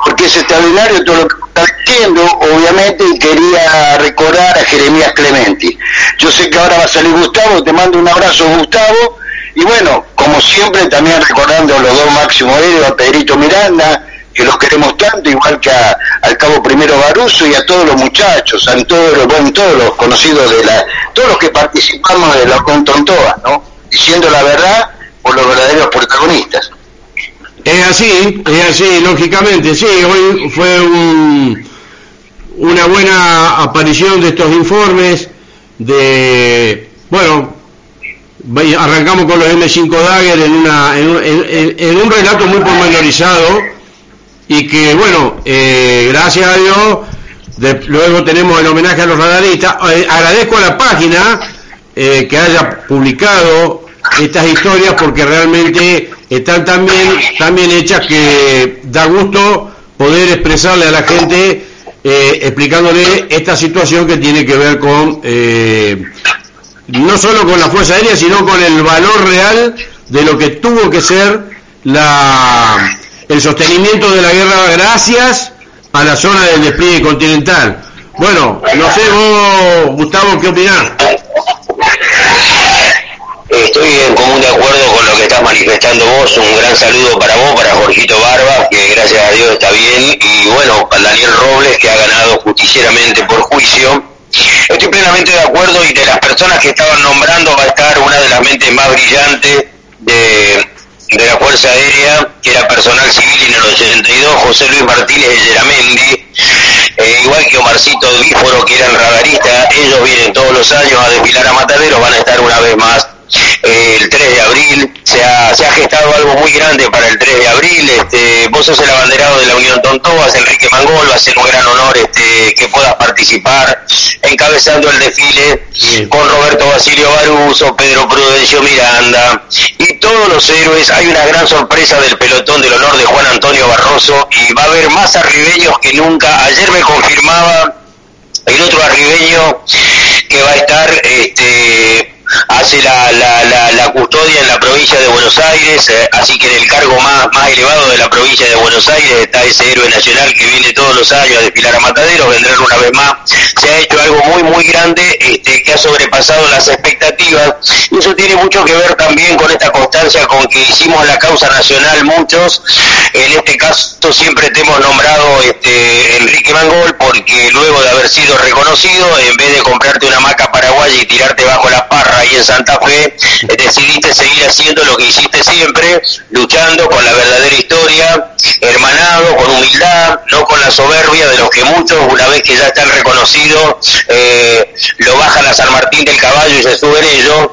B: porque es extraordinario todo lo que está diciendo, obviamente, y quería recordar a Jeremías Clementi. Yo sé que ahora va a salir Gustavo, te mando un abrazo Gustavo, y bueno, como siempre, también recordando a los dos máximos héroes, a Pedrito Miranda, que los queremos tanto, igual que al cabo primero Baruso y a todos los muchachos, a todos los, bueno, todos los conocidos de la, todos los que participamos de la Contontoa, ¿no? Diciendo la verdad por los verdaderos protagonistas.
A: Es así, es así, lógicamente, sí, hoy fue un, una buena aparición de estos informes, de, bueno, arrancamos con los M5 Dagger en, una, en, en, en un relato muy pormenorizado, y que bueno, eh, gracias a Dios, luego tenemos el homenaje a los radaristas. Eh, agradezco a la página eh, que haya publicado estas historias porque realmente están también también hechas que da gusto poder expresarle a la gente explicándole esta situación que tiene que ver con no solo con la Fuerza Aérea, sino con el valor real de lo que tuvo que ser la el sostenimiento de la guerra gracias a la zona del despliegue continental. Bueno, no sé vos, Gustavo, ¿qué opinás?
C: Estoy en común de acuerdo con lo que estás manifestando vos. Un gran saludo para vos, para Jorgito Barba, que gracias a Dios está bien. Y bueno, para Daniel Robles, que ha ganado justicieramente por juicio. Estoy plenamente de acuerdo y de las personas que estaban nombrando va a estar una de las mentes más brillantes de, de la Fuerza Aérea, que era personal civil en el 82, José Luis Martínez de Geramendi, eh, igual que Omarcito Bíforo, que eran radaristas, ellos vienen todos los años a desfilar a Mataderos, van a estar una vez más el 3 de abril, se ha, se ha gestado algo muy grande para el 3 de abril, este, vos sos el abanderado de la Unión Tontobas, Enrique Mangol, va a ser un gran honor este, que puedas participar encabezando el desfile con Roberto Basilio Baruso, Pedro Prudencio Miranda y todos los héroes, hay una gran sorpresa del pelotón del honor de Juan Antonio Barroso y va a haber más arribeños que nunca, ayer me confirmaba el otro arribeño que va a estar este, hace la, la, la, custodia en la provincia de Buenos Aires, eh, así que en el cargo más, más elevado de la provincia de Buenos Aires está ese héroe nacional que viene todos los años a desfilar a Mataderos, vendrán una vez más. Se ha hecho algo muy, muy grande este, que ha sobrepasado las expectativas y eso tiene mucho que ver también con esta constancia con que hicimos la causa nacional muchos. En este caso siempre te hemos nombrado este, Enrique Mangol porque luego de haber sido reconocido, en vez de comprarte una maca paraguaya y tirarte bajo la parra ahí en Santa Fe, eh, decidiste seguir haciendo lo que hiciste siempre, luchando con la verdadera historia, hermanado, con humildad, no con la soberbia de los que muchos, una vez que ya están reconocidos, eh, lo bajan a San Martín del caballo y se suben ellos.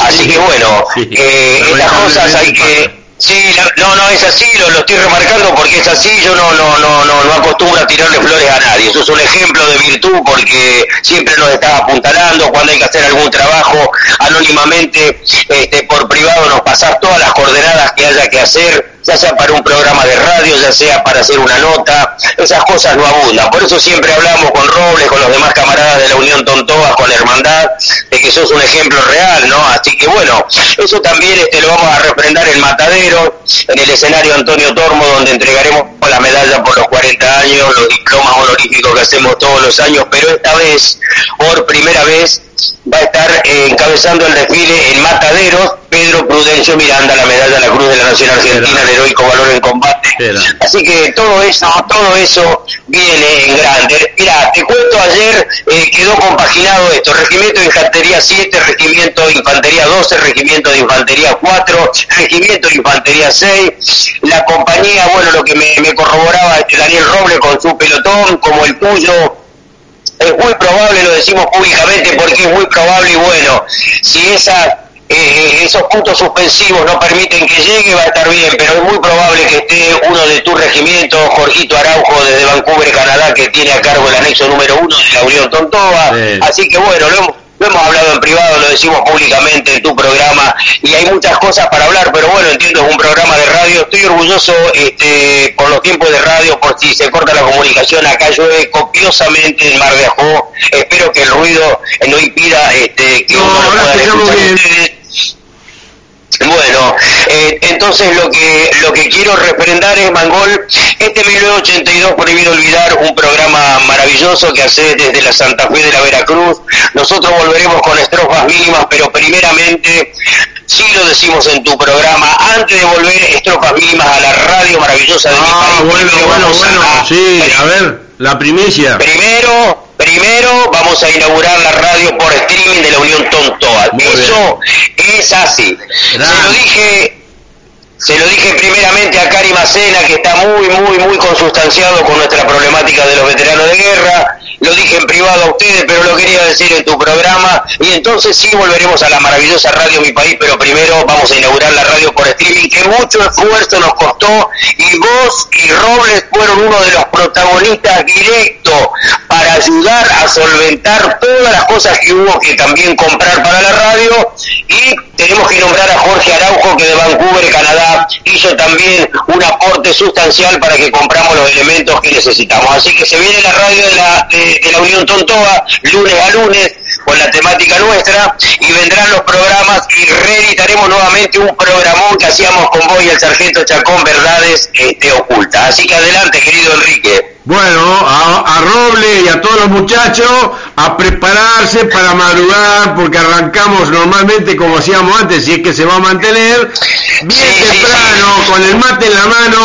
C: Así que bueno, eh, estas cosas hay que... Sí, no, no es así, lo, estoy remarcando porque es así, yo no, no, no, no, no acostumbro a tirarle flores a nadie, eso es un ejemplo de virtud porque siempre nos estás apuntalando cuando hay que hacer algún trabajo anónimamente, este, por privado nos pasás todas las coordenadas que haya que hacer, ya sea para un programa de radio, ya sea para hacer una nota, esas cosas no abundan. Por eso siempre hablamos con Robles, con los demás camaradas de la Unión Tontobas, con la Hermandad, de que sos un ejemplo real, ¿no? Así que bueno, eso también este, lo vamos a reprendar en Matadero, en el escenario Antonio Tormo, donde entregaremos la medalla por los 40 años, los diplomas honoríficos que hacemos todos los años, pero esta vez, por primera vez, va a estar eh, encabezando el desfile en Mataderos, Pedro Prudencio Miranda, la medalla de la Cruz de la Nación Argentina, el heroico valor en combate. Así que todo eso, todo eso viene en grande. Mira, te cuento ayer, eh, quedó compaginado esto, Regimiento de Infantería 7, Regimiento de Infantería 12, Regimiento de Infantería 4, Regimiento de Infantería 6, la compañía, bueno, lo que me, me corroboraba este Daniel Roble con su pelotón, como el tuyo, es muy probable, lo decimos públicamente porque es muy probable y bueno, si esa, eh, esos puntos suspensivos no permiten que llegue va a estar bien, pero es muy probable que esté uno de tu regimiento, Jorgito Araujo desde Vancouver, Canadá, que tiene a cargo el anexo número uno de la Unión Tontoba, sí. así que bueno, lo hemos lo hemos hablado en privado, lo decimos públicamente en tu programa y hay muchas cosas para hablar, pero bueno, entiendo, es un programa de radio. Estoy orgulloso este, por los tiempos de radio, por si se corta la comunicación. Acá llueve copiosamente en Mar de Ajó. Espero que el ruido no impida este, que
A: no,
C: uno lo pueda escuchar ustedes. Bueno, eh, entonces lo que lo que quiero refrendar es Mangol, este 1982 prohibido olvidar un programa maravilloso que hace desde la Santa Fe de la Veracruz. Nosotros volveremos con estrofas mínimas, pero primeramente sí lo decimos en tu programa, antes de volver estrofas mínimas a la radio maravillosa de mi
A: Ah,
C: país.
A: bueno, bueno, bueno,
C: a-
A: sí, a ver, la primicia.
C: Primero, primero vamos a inaugurar la radio por streaming de la Unión Tontoa.
A: Muy
C: Eso es así.
A: Gran.
C: Se lo dije, se lo dije primeramente a Cari Macena, que está muy, muy, muy consustanciado con nuestra problemática de los veteranos de guerra. Lo dije en privado a ustedes, pero lo quería decir en tu programa. Y entonces sí volveremos a la maravillosa radio Mi País, pero primero vamos a inaugurar la radio por streaming, que mucho esfuerzo nos costó. Y vos y Robles fueron uno de los protagonistas directos para ayudar a solventar todas las cosas que hubo que también comprar para la radio. Y tenemos que nombrar a Jorge Araujo, que de Vancouver, Canadá, hizo también un aporte sustancial para que compramos los elementos que necesitamos. Así que se viene la radio de la, de, la Unión Tontoa, lunes a lunes,
B: con la temática nuestra y vendrán los programas y reeditaremos nuevamente un programón que hacíamos con vos y el sargento Chacón, Verdades este, Ocultas. Así que adelante, querido Enrique.
A: Bueno, a, Roble y a todos los muchachos a prepararse para madrugar porque arrancamos normalmente como hacíamos antes, y es que se va a mantener bien temprano, con el mate en la mano,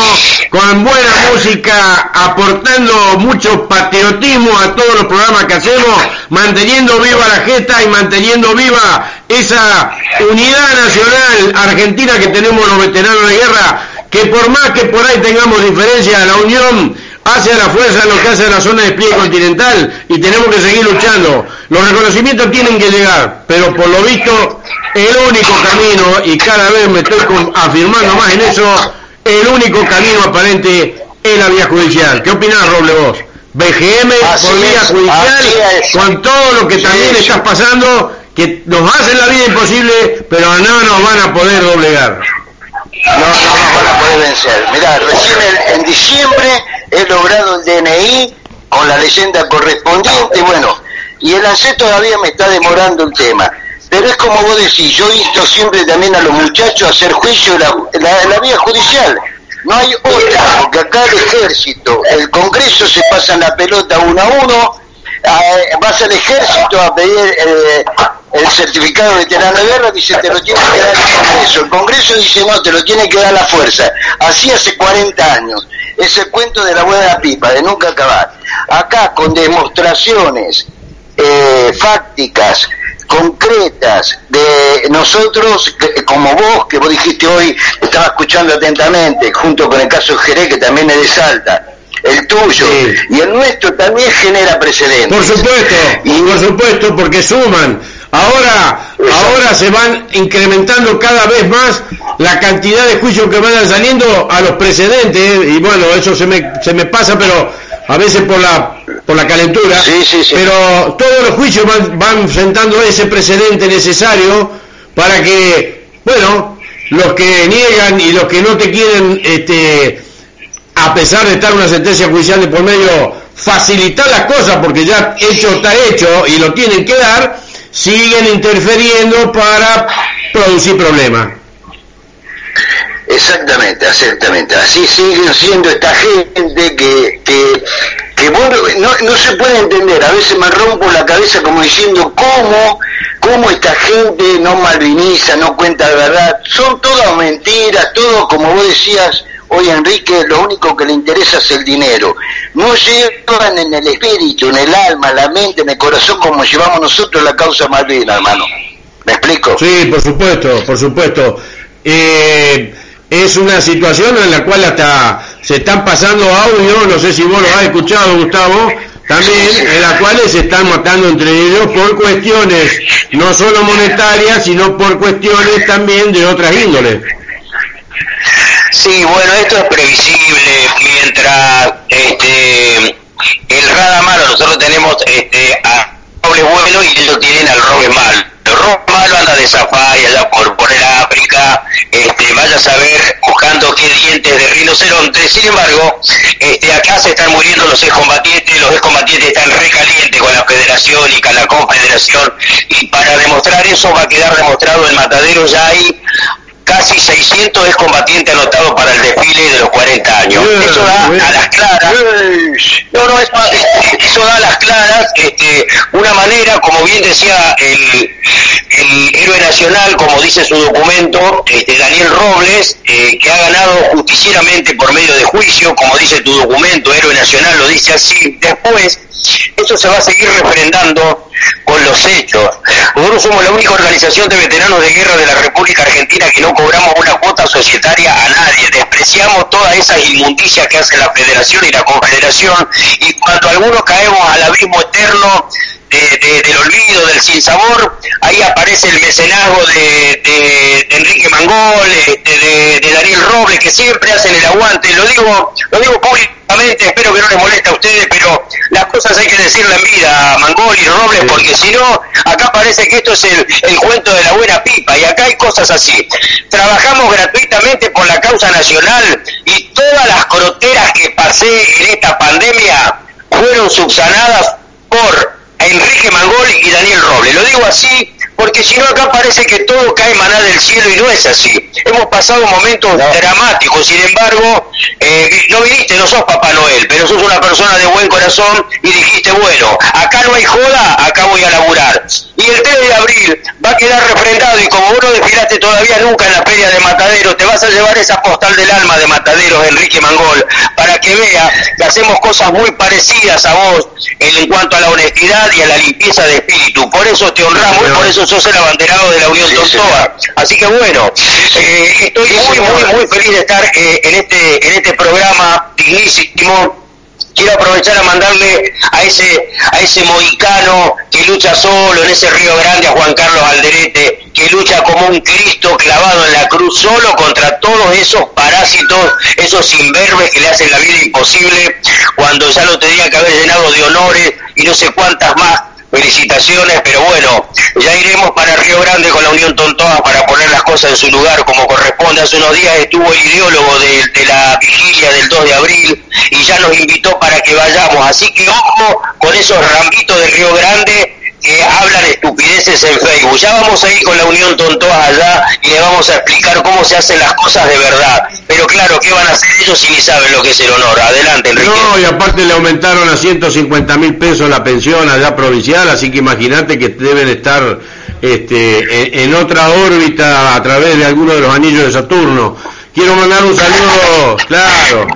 A: con buena música, aportando mucho patriotismo a todos los programas que hacemos, manteniendo viva la gesta y manteniendo viva esa unidad nacional argentina que tenemos los veteranos de guerra, que por más que por ahí tengamos diferencias, la unión hace a la fuerza lo que hace la zona de despliegue continental y tenemos que seguir luchando. Los reconocimientos tienen que llegar, pero por lo visto el único camino, y cada vez me estoy afirmando más en eso, el único camino aparente es la vía judicial. ¿Qué opinás, Roble, vos? BGM por vía judicial, con todo lo que también estás pasando, que nos hacen la vida imposible, pero no nos van a poder doblegar.
B: No, no nos van a poder vencer. Mirá, recién en diciembre he logrado el DNI con la leyenda correspondiente, bueno, y el ANSE todavía me está demorando el tema. Pero es como vos decís, yo insto siempre también a los muchachos a hacer juicio en la, vía judicial. No hay otra, porque acá el ejército, el Congreso se pasa la pelota uno a uno, vas al ejército a pedir eh, el certificado de veterano de guerra, dice te lo tiene que dar el Congreso. El Congreso dice no, te lo tiene que dar la fuerza. Así hace 40 años ese cuento de la buena pipa, de nunca acabar. Acá con demostraciones eh, fácticas, concretas, de nosotros, como vos, que vos dijiste hoy, estaba escuchando atentamente, junto con el caso Jerez, que también es de Salta, el tuyo. Y el nuestro también genera precedentes.
A: Por supuesto, y por supuesto, porque suman. Ahora, ahora se van incrementando cada vez más la cantidad de juicios que van saliendo a los precedentes, y bueno, eso se me, se me pasa, pero a veces por la, por la calentura, pero todos los juicios van, van sentando ese precedente necesario para que, bueno, los que niegan y los que no te quieren, este, a pesar de estar una sentencia judicial de por medio, facilitar las cosas porque ya hecho está hecho y lo tienen que dar, siguen interfiriendo para producir problemas.
B: Exactamente, exactamente. Así siguen siendo esta gente que, que, que no, no, se puede entender. A veces me rompo la cabeza como diciendo cómo, cómo esta gente no malviniza, no cuenta la verdad. Son todas mentiras, todo como vos decías, hoy Enrique, lo único que le interesa es el dinero. No llevan en el espíritu, en el alma, la mente, en el corazón como llevamos nosotros la causa Malvina, hermano. ¿Me explico?
A: Sí, por supuesto, por supuesto. Eh, es una situación en la cual hasta se están pasando audio, no sé si vos lo has escuchado, Gustavo, también en las cuales se están matando entre ellos por cuestiones no solo monetarias, sino por cuestiones también de otras índoles.
B: Sí, bueno, esto es previsible mientras este el Rada Malo, nosotros tenemos este a roble bueno y ellos tienen al roble malo. El roble malo anda de safari allá por, por el África, este, vaya a saber buscando qué dientes de rinoceronte. Sin embargo, este, acá se están muriendo los excombatientes, los excombatientes están recalientes con la federación y con la confederación. Y para demostrar eso va a quedar demostrado el matadero ya hay casi 600 excombatientes anotados para el desfile de los 40 años. eso da a las claras, no, no, eso, da a las claras este, una manera, como bien decía el, el héroe nacional, como dice su documento, este, Daniel Robles, eh, que ha ganado justicieramente por medio de juicio, como dice tu documento, héroe nacional, lo dice así. Después, eso se va a seguir referendando con los hechos. Nosotros somos la única organización de veteranos de guerra de la República Argentina que no cobramos una cuota societaria a nadie. Despreciamos todas esas inmundicias que hace la Federación y la Confederación y cuando algunos caemos al abismo eterno del olvido, del sinsabor, ahí aparece el mecenazgo de, Enrique Mangol, de, Daniel Robles, que siempre hacen el aguante. Lo digo, lo digo públicamente, espero que no les moleste a ustedes, pero las cosas hay que decirle en vida, Mangol y Robles, porque si no, acá parece que esto es el, el cuento de la buena pipa, y acá hay cosas así. Trabajamos gratuitamente por la causa nacional y todas las croteras que pasé en esta pandemia fueron subsanadas por Enrique Mangol y Daniel Robles. Lo digo así porque si no acá parece que todo cae maná del cielo y no es así. Hemos pasado momentos dramáticos, sin embargo, eh, no viniste, no sos Papá Noel, pero sos una persona de buen corazón y dijiste, bueno, acá no hay joda, acá voy a laburar. Y el 3 de abril va a quedar refrendado y como vos no desfilaste todavía nunca en la feria de Matadero, te vas a llevar esa postal del alma de Mataderos, Enrique Mangol, para que vea que hacemos cosas muy parecidas a vos en cuanto a la honestidad y a la limpieza de espíritu. Por eso te honramos por eso sos el abanderado de la Unión sí, Así que bueno, eh, estoy muy, muy, muy feliz de estar eh, en, este, en este programa dignísimo. Quiero aprovechar a mandarle a ese a ese mohicano que lucha solo en ese río grande a Juan Carlos Alderete que lucha como un Cristo clavado en la cruz solo contra todos esos parásitos esos imberbes que le hacen la vida imposible cuando ya lo tenía que haber llenado de honores y no sé cuántas más felicitaciones, pero bueno, ya iremos para Río Grande con la Unión Tontoa para poner las cosas en su lugar como corresponde. Hace unos días estuvo el ideólogo de, la vigilia del 2 de abril y ya nos invitó para que vayamos. Así que ojo con esos rambitos de Río Grande que hablan estupideces en Facebook. Ya vamos a ir con la Unión Tontoa allá y le vamos a explicar cómo se hacen las cosas de verdad. Pero claro, ¿qué van a hacer ellos si ni saben lo que es el honor? Adelante, Enrique.
A: No, y aparte le aumentaron a 150 mil pesos la pensión allá provincial, así que imagínate que deben estar este, en, otra órbita a través de alguno de los anillos de Saturno. Quiero mandar un saludo, claro,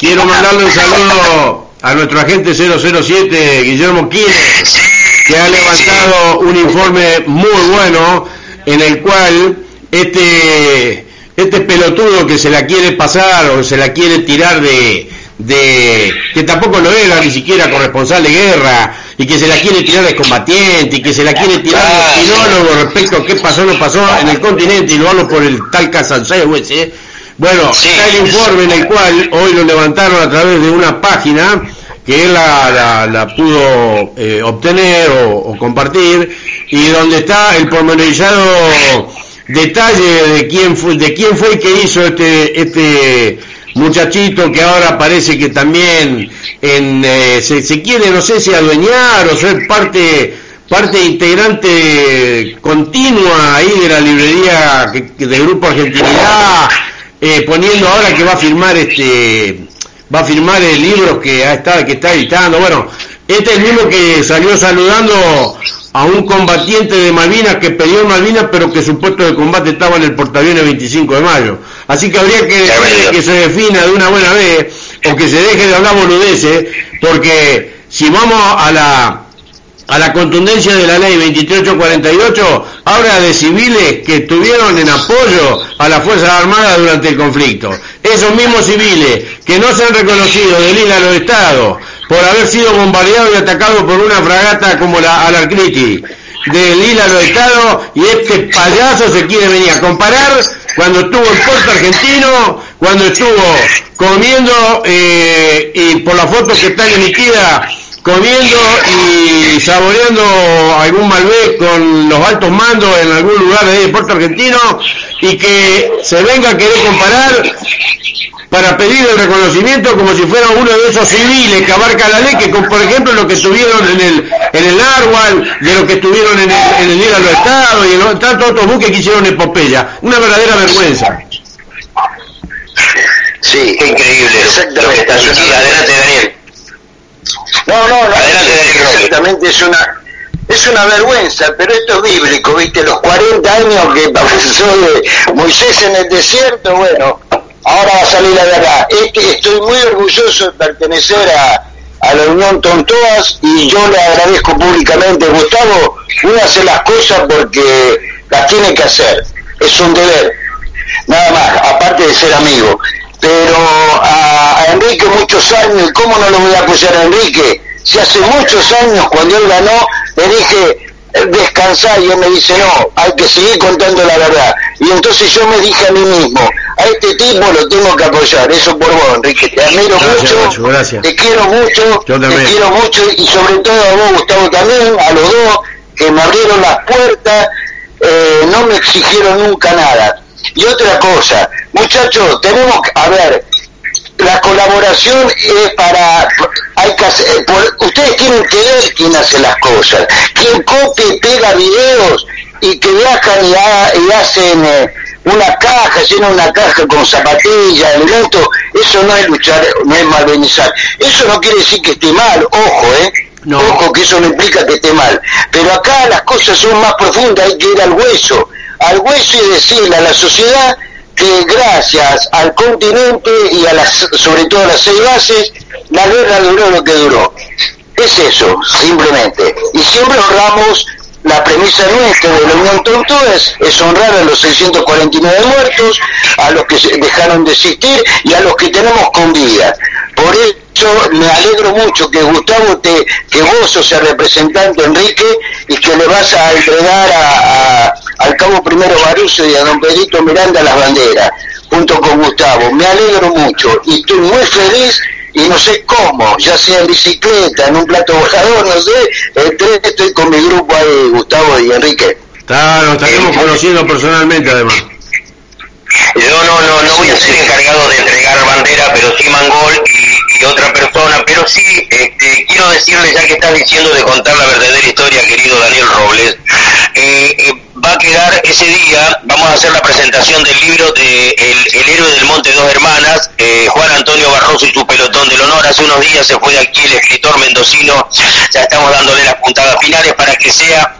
A: quiero mandarle un saludo a nuestro agente 007, Guillermo Quines que ha levantado un informe muy bueno en el cual este este pelotudo que se la quiere pasar o se la quiere tirar de, de que tampoco lo era ni siquiera corresponsal de guerra y que se la quiere tirar de combatiente y que se la quiere tirar de opinólogo respecto a qué pasó no pasó en el continente y lo hablo por el tal Casanseo ese bueno está el informe en el cual hoy lo levantaron a través de una página que él la, la, pudo eh, obtener o, compartir y donde está el pormenorizado detalle de quién fue de quién fue que hizo este este muchachito que ahora parece que también en, eh, se, quiere no sé si adueñar o ser parte parte integrante continua ahí de la librería que, Grupo Argentinidad eh, poniendo ahora que va a firmar este va a firmar el libro que está, que está editando. Bueno, este es el mismo que salió saludando a un combatiente de Malvinas que pidió Malvinas, pero que su puesto de combate estaba en el portaaviones 25 de mayo. Así que habría que que se defina de una buena vez, o que se deje de hablar boludeces, porque si vamos a la a la contundencia de la ley 2848 habla de civiles que estuvieron en apoyo a las Fuerzas Armadas durante el conflicto. Esos mismos civiles que no se han reconocido del hilo de Estado por haber sido bombardeados y atacados por una fragata como la Alarcriti del hilo de Estado y este payaso se quiere venir a comparar cuando estuvo en puerto argentino, cuando estuvo comiendo eh, y por la foto que está emitida comiendo y saboreando algún Malbec con los altos mandos en algún lugar de Puerto Argentino y que se venga a querer comparar para pedir el reconocimiento como si fuera uno de esos civiles que abarca la ley, que por ejemplo lo que estuvieron en el en el Arwal, de lo que estuvieron en el, en el Estados y en tantos otros buques que hicieron epopeya. Una verdadera vergüenza.
B: Sí, qué increíble. Exactamente. adelante, Daniel. No, no, no, exactamente es una es una vergüenza, pero esto es bíblico, ¿viste? Los 40 años que pasó de Moisés en el desierto, bueno, ahora va a salir la verdad. Este, estoy muy orgulloso de pertenecer a, a la Unión Tontoas y yo le agradezco públicamente, Gustavo, uno hace las cosas porque las tiene que hacer, es un deber, nada más, aparte de ser amigo pero a, Enrique muchos años, ¿y cómo no lo voy a apoyar a Enrique? Si hace muchos años cuando él ganó le dije eh, descansar y él me dice no, hay que seguir contando la verdad. Y entonces yo me dije a mí mismo, a este tipo lo tengo que apoyar, eso por vos Enrique, te admiro mucho, te quiero mucho, te quiero mucho y sobre todo a vos Gustavo también, a los dos que me abrieron las puertas, eh, no me exigieron nunca nada y otra cosa, muchachos, tenemos que, a ver, la colaboración es para, hay que hacer, ustedes tienen que ver quién hace las cosas, quién copia y pega videos y que viajan y, hacen eh, una caja, llenan una caja con zapatillas, elementos, eso no es luchar, no es malvenizar. Eso no quiere decir que esté mal, ojo, ¿eh? Ojo que eso no implica que esté mal. Pero acá las cosas son más profundas, hay que ir al hueso, al hueso y decirle a la sociedad que gracias al continente y a las, sobre todo a las seis bases, la guerra duró lo que duró. Es eso, simplemente. Y siempre honramos la premisa nuestra de la Unión Tonto es, honrar a los 649 muertos, a los que dejaron de existir y a los que tenemos con vida. Por eso me alegro mucho que Gustavo, te, que vos sos el representante Enrique y que le vas a entregar a, al cabo primero Baruso y a don Pedrito Miranda las banderas, junto con Gustavo. Me alegro mucho y estoy muy feliz y no sé cómo, ya sea en bicicleta, en un plato bajador, no sé, estoy con mi grupo ahí, Gustavo y Enrique.
A: Claro, nos estaremos conociendo personalmente además.
C: Yo no, no, no voy a ser encargado de entregar bandera, pero sí Mangol y, otra persona, pero sí este, quiero decirle, ya que estás diciendo de contar la verdadera historia, querido Daniel Robles, eh, eh va a quedar ese día, vamos a hacer la presentación del libro de El, héroe del Monte Dos Hermanas, eh, Juan Antonio Barroso y su pelotón del honor. Hace unos días se fue aquí el escritor mendocino, ya estamos dándole las puntadas finales para que sea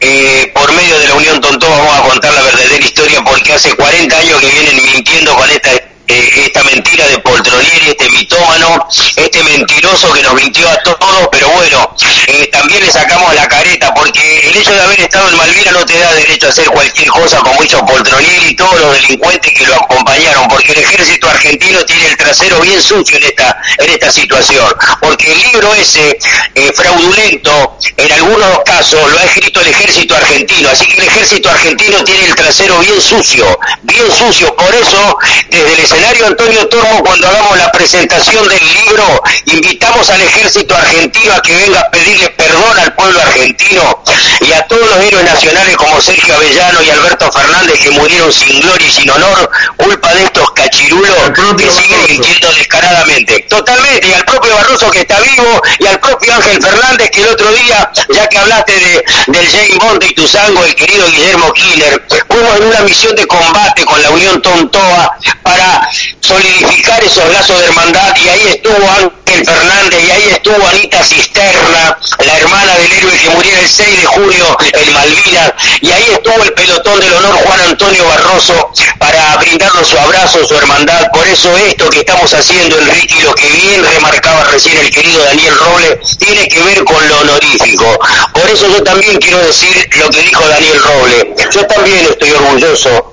C: eh, por medio de la Unión Tontó, vamos a contar la verdadera historia porque hace 40 años que vienen mintiendo con esta eh, esta mentira de Poltronieri, este mitómano, este mentiroso que nos mintió a todos, pero bueno, eh, también le sacamos la careta, porque el hecho de haber estado en Malvinas no te da derecho a hacer cualquier cosa como hizo Poltronieri y todos los delincuentes que lo acompañaron, porque el ejército argentino tiene el trasero bien sucio en esta, en esta situación, porque el libro ese eh, fraudulento, en algunos casos, lo ha escrito el ejército argentino, así que el ejército argentino tiene el trasero bien sucio, bien sucio, por eso desde el escenario Antonio Tormo, cuando hagamos la presentación del libro, invitamos al ejército argentino a que venga a pedirle perdón al pueblo argentino y a todos los héroes nacionales como Sergio Avellano y Alberto Fernández que murieron sin gloria y sin honor, culpa de estos cachirulos que siguen mintiendo descaradamente. Totalmente, y al propio Barroso que está vivo, y al propio Ángel Fernández que el otro día, ya que hablaste de, del James Bond y tu sango, el querido Guillermo Killer, fuimos en una misión de combate con la Unión Tontoa para solidificar esos lazos de hermandad y ahí estuvo Ángel Fernández y ahí estuvo Anita Cisterna, la hermana del héroe que murió el 6 de junio en Malvinas y ahí estuvo el pelotón del honor Juan Antonio Barroso para brindarnos su abrazo, su hermandad. Por eso esto que estamos haciendo, Enrique, y lo que bien remarcaba recién el querido Daniel Roble, tiene que ver con lo honorífico. Por eso yo también quiero decir lo que dijo Daniel Roble. Yo también estoy orgulloso,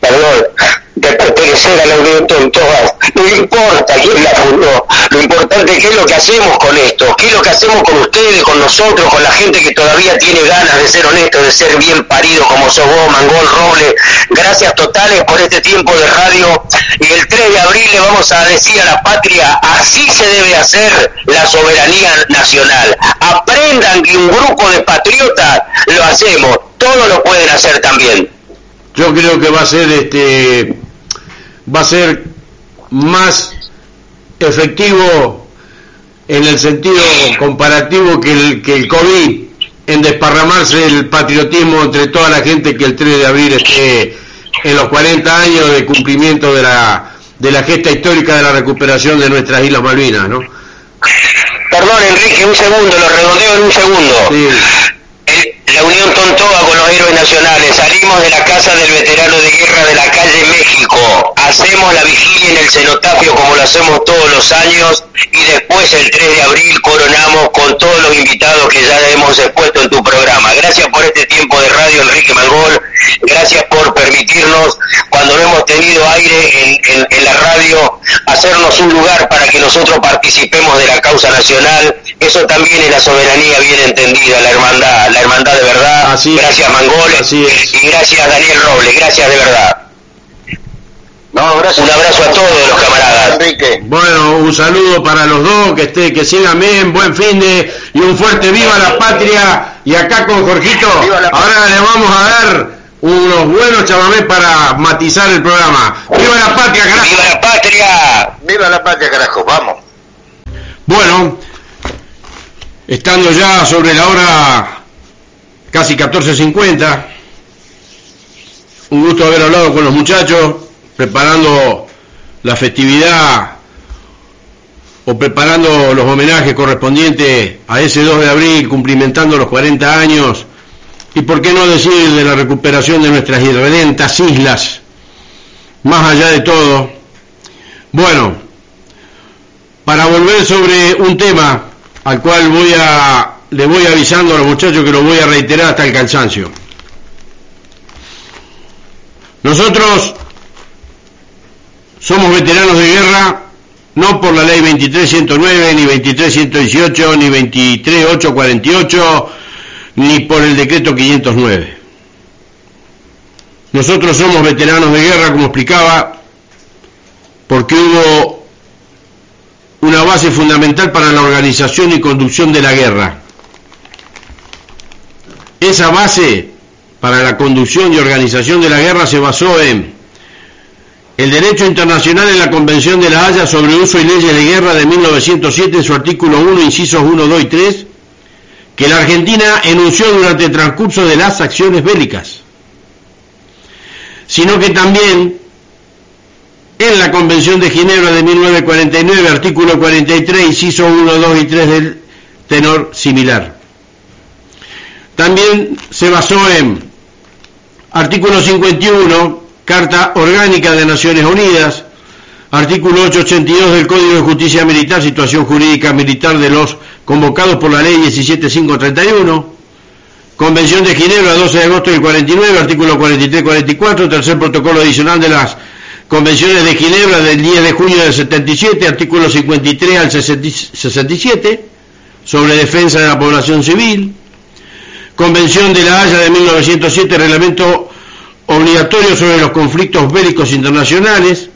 C: perdón, de pertenecer a la Unión Tontoa. No importa quién la fundó, lo importante es qué es lo que hacemos con esto, qué es lo que hacemos con ustedes, con nosotros, con la gente que todavía tiene ganas de ser honesto, de ser bien parido como sos vos, Mangol, Roble. Gracias totales por este tiempo de radio. Y el 3 de abril le vamos a decir a la patria, así se debe hacer la soberanía nacional. Aprendan que un grupo de patriotas lo hacemos, todos lo pueden hacer también.
A: Yo creo que va a ser este va a ser más efectivo en el sentido comparativo que el, que el COVID en desparramarse el patriotismo entre toda la gente que el 3 de abril esté en los 40 años de cumplimiento de la, de la gesta histórica de la recuperación de nuestras Islas Malvinas, ¿no?
C: Perdón, Enrique, un segundo, lo redondeo en un segundo. Sí la Unión Tontoa con los héroes nacionales, salimos de la casa del veterano de guerra de la calle México, hacemos la vigilia en el cenotafio como lo hacemos todos los años y después el 3 de abril coronamos con todos los invitados que ya hemos expuesto en tu programa. Gracias por este tiempo de radio, Enrique Mangol, gracias por permitirnos, cuando no hemos tenido aire en, en la radio, hacernos un lugar para que nosotros participemos de la causa nacional. Eso también es la soberanía bien entendida, la hermandad, la hermandad de verdad. gracias Mangol y gracias Daniel Robles, gracias de verdad. No, gracias. Un abrazo a todos los camaradas.
A: Enrique. Bueno, un saludo para los dos, que esté, que sigan bien, buen fin de y un fuerte viva la patria. Y acá con Jorgito, ahora le vamos a dar unos buenos chamamés para matizar el programa. ¡Viva la patria, carajo!
C: ¡Viva la patria!
B: ¡Viva la patria, carajo! ¡Vamos!
A: Bueno, estando ya sobre la hora casi 14.50, un gusto haber hablado con los muchachos, preparando la festividad o preparando los homenajes correspondientes a ese 2 de abril, cumplimentando los 40 años, y por qué no decir de la recuperación de nuestras irredentas islas, más allá de todo. Bueno, para volver sobre un tema al cual voy a, le voy avisando a los muchachos que lo voy a reiterar hasta el cansancio. Nosotros somos veteranos de guerra no por la ley 23.109, ni 23.118, ni 23.848, ni por el decreto 509. Nosotros somos veteranos de guerra, como explicaba, porque hubo una base fundamental para la organización y conducción de la guerra. Esa base para la conducción y organización de la guerra se basó en el derecho internacional en la Convención de la Haya sobre uso y leyes de guerra de 1907 en su artículo 1, incisos 1, 2 y 3, que la Argentina enunció durante el transcurso de las acciones bélicas, sino que también en la Convención de Ginebra de 1949, artículo 43, inciso 1, 2 y 3 del tenor similar. También se basó en Artículo 51, Carta Orgánica de Naciones Unidas. Artículo 882 del Código de Justicia Militar, situación jurídica militar de los convocados por la Ley 17531. Convención de Ginebra, 12 de agosto del 49, artículo 43-44, tercer protocolo adicional de las Convenciones de Ginebra del 10 de junio del 77, artículo 53 al 67, sobre defensa de la población civil. Convención de la Haya de 1907, reglamento obligatorio sobre los conflictos bélicos internacionales,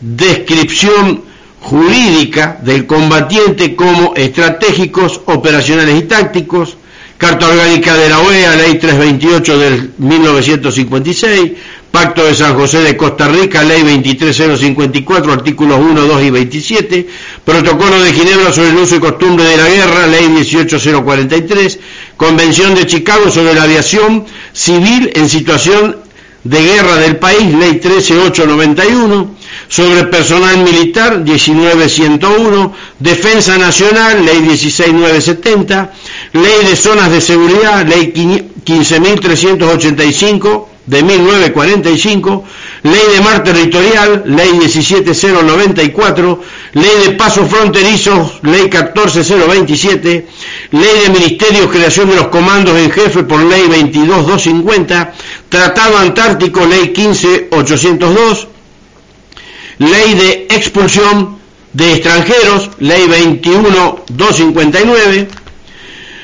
A: descripción jurídica del combatiente como estratégicos, operacionales y tácticos, Carta Orgánica de la OEA, Ley 328 del 1956, Pacto de San José de Costa Rica, Ley 23054, artículos 1, 2 y 27, Protocolo de Ginebra sobre el uso y costumbre de la guerra, Ley 18043, Convención de Chicago sobre la aviación civil en situación de guerra del país, Ley 13891, sobre personal militar, 19101, Defensa Nacional, Ley 16970, Ley de Zonas de Seguridad, Ley 15385 de 1945, Ley de Mar Territorial, Ley 17094, Ley de Pasos Fronterizos, Ley 14027, Ley de Ministerios, Creación de los Comandos en Jefe por Ley 22250, Tratado Antártico, Ley 15802, Ley de Expulsión de Extranjeros, Ley 21259,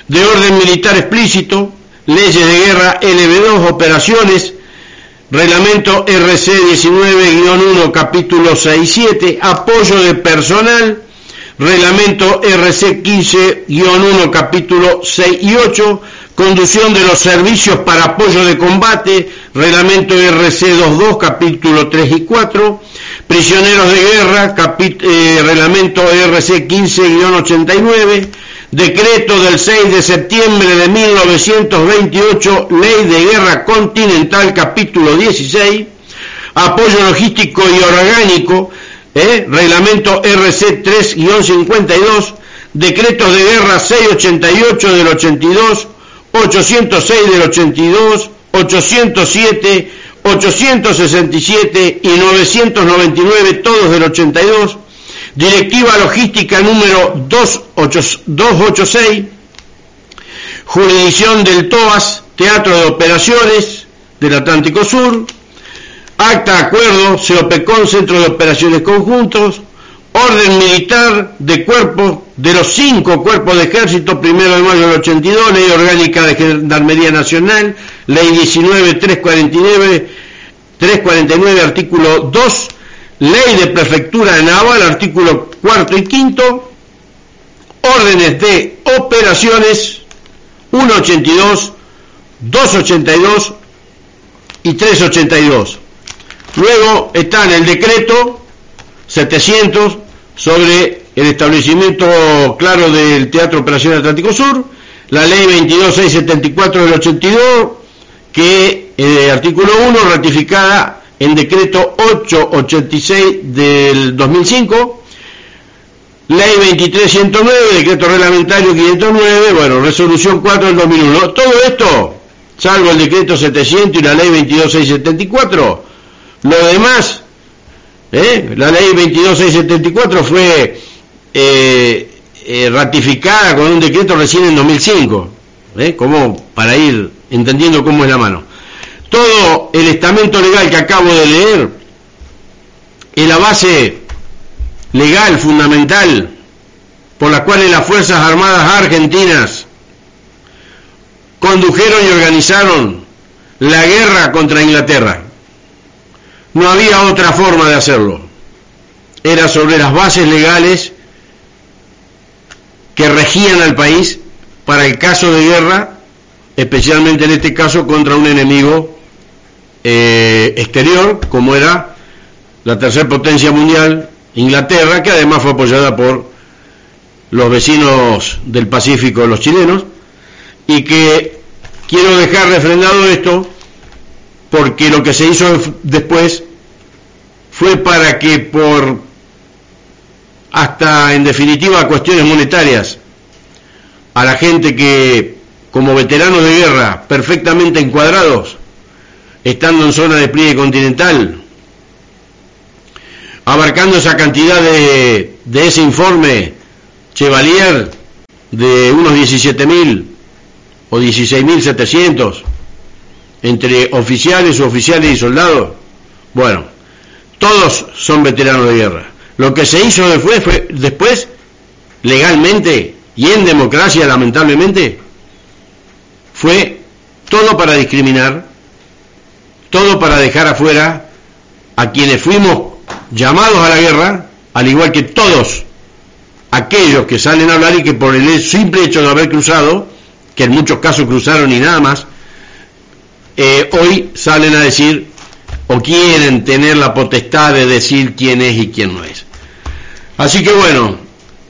A: de Orden Militar Explícito, Leyes de Guerra LB2, Operaciones, Reglamento RC 19-1, capítulo 6-7, Apoyo de Personal, Reglamento RC 15-1, capítulo 6 y 8, Conducción de los servicios para apoyo de combate, Reglamento RC 22, capítulo 3 y 4, Prisioneros de guerra, eh, Reglamento RC 15-89, Decreto del 6 de septiembre de 1928, Ley de Guerra Continental, capítulo 16, Apoyo logístico y orgánico, eh, Reglamento RC 3-52, Decretos de Guerra 688 del 82, 806 del 82, 807, 867 y 999, todos del 82, Directiva Logística número 286, jurisdicción del TOAS, Teatro de Operaciones del Atlántico Sur, acta acuerdo, COPECON, Centro de Operaciones Conjuntos, orden militar de cuerpo de los cinco cuerpos de ejército, primero de mayo del 82, ley orgánica de Gendarmería Nacional, ley 19349, 349, artículo 2, ley de prefectura de naval, artículo cuarto y quinto, órdenes de operaciones 182, 282 y 382. Luego está en el decreto 700 sobre el establecimiento claro del Teatro Operación Atlántico Sur, la ley 22674 del 82, que eh, artículo 1 ratificada en decreto 886 del 2005, ley 23109, decreto reglamentario 509, bueno, resolución 4 del 2001. Todo esto, salvo el decreto 700 y la ley 22674, lo demás, ¿eh? la ley 22674 fue eh, eh, ratificada con un decreto recién en 2005, ¿eh? como para ir entendiendo cómo es la mano. Todo el estamento legal que acabo de leer es la base legal fundamental por la cual las Fuerzas Armadas Argentinas condujeron y organizaron la guerra contra Inglaterra. No había otra forma de hacerlo. Era sobre las bases legales que regían al país para el caso de guerra, especialmente en este caso contra un enemigo eh, exterior, como era la tercera potencia mundial, Inglaterra, que además fue apoyada por los vecinos del Pacífico, los chilenos, y que quiero dejar refrendado esto porque lo que se hizo después fue para que por hasta en definitiva cuestiones monetarias a la gente que como veteranos de guerra perfectamente encuadrados estando en zona de pliegue continental abarcando esa cantidad de, de ese informe Chevalier de unos 17.000 o 16.700 entre oficiales, oficiales y soldados, bueno, todos son veteranos de guerra. Lo que se hizo después, fue, después legalmente y en democracia, lamentablemente, fue todo para discriminar, todo para dejar afuera a quienes fuimos llamados a la guerra, al igual que todos aquellos que salen a hablar y que por el simple hecho de haber cruzado, que en muchos casos cruzaron y nada más, eh, hoy salen a decir o quieren tener la potestad de decir quién es y quién no es. Así que bueno,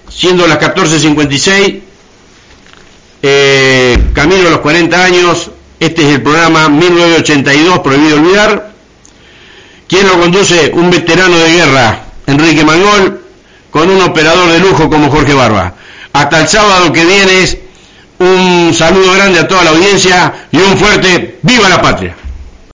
A: siendo las 14.56, eh, camino a los 40 años, este es el programa 1982, Prohibido Olvidar. ¿Quién lo conduce? Un veterano de guerra, Enrique Mangol, con un operador de lujo como Jorge Barba. Hasta el sábado que viene, un saludo grande a toda la audiencia y un fuerte ¡Viva la Patria!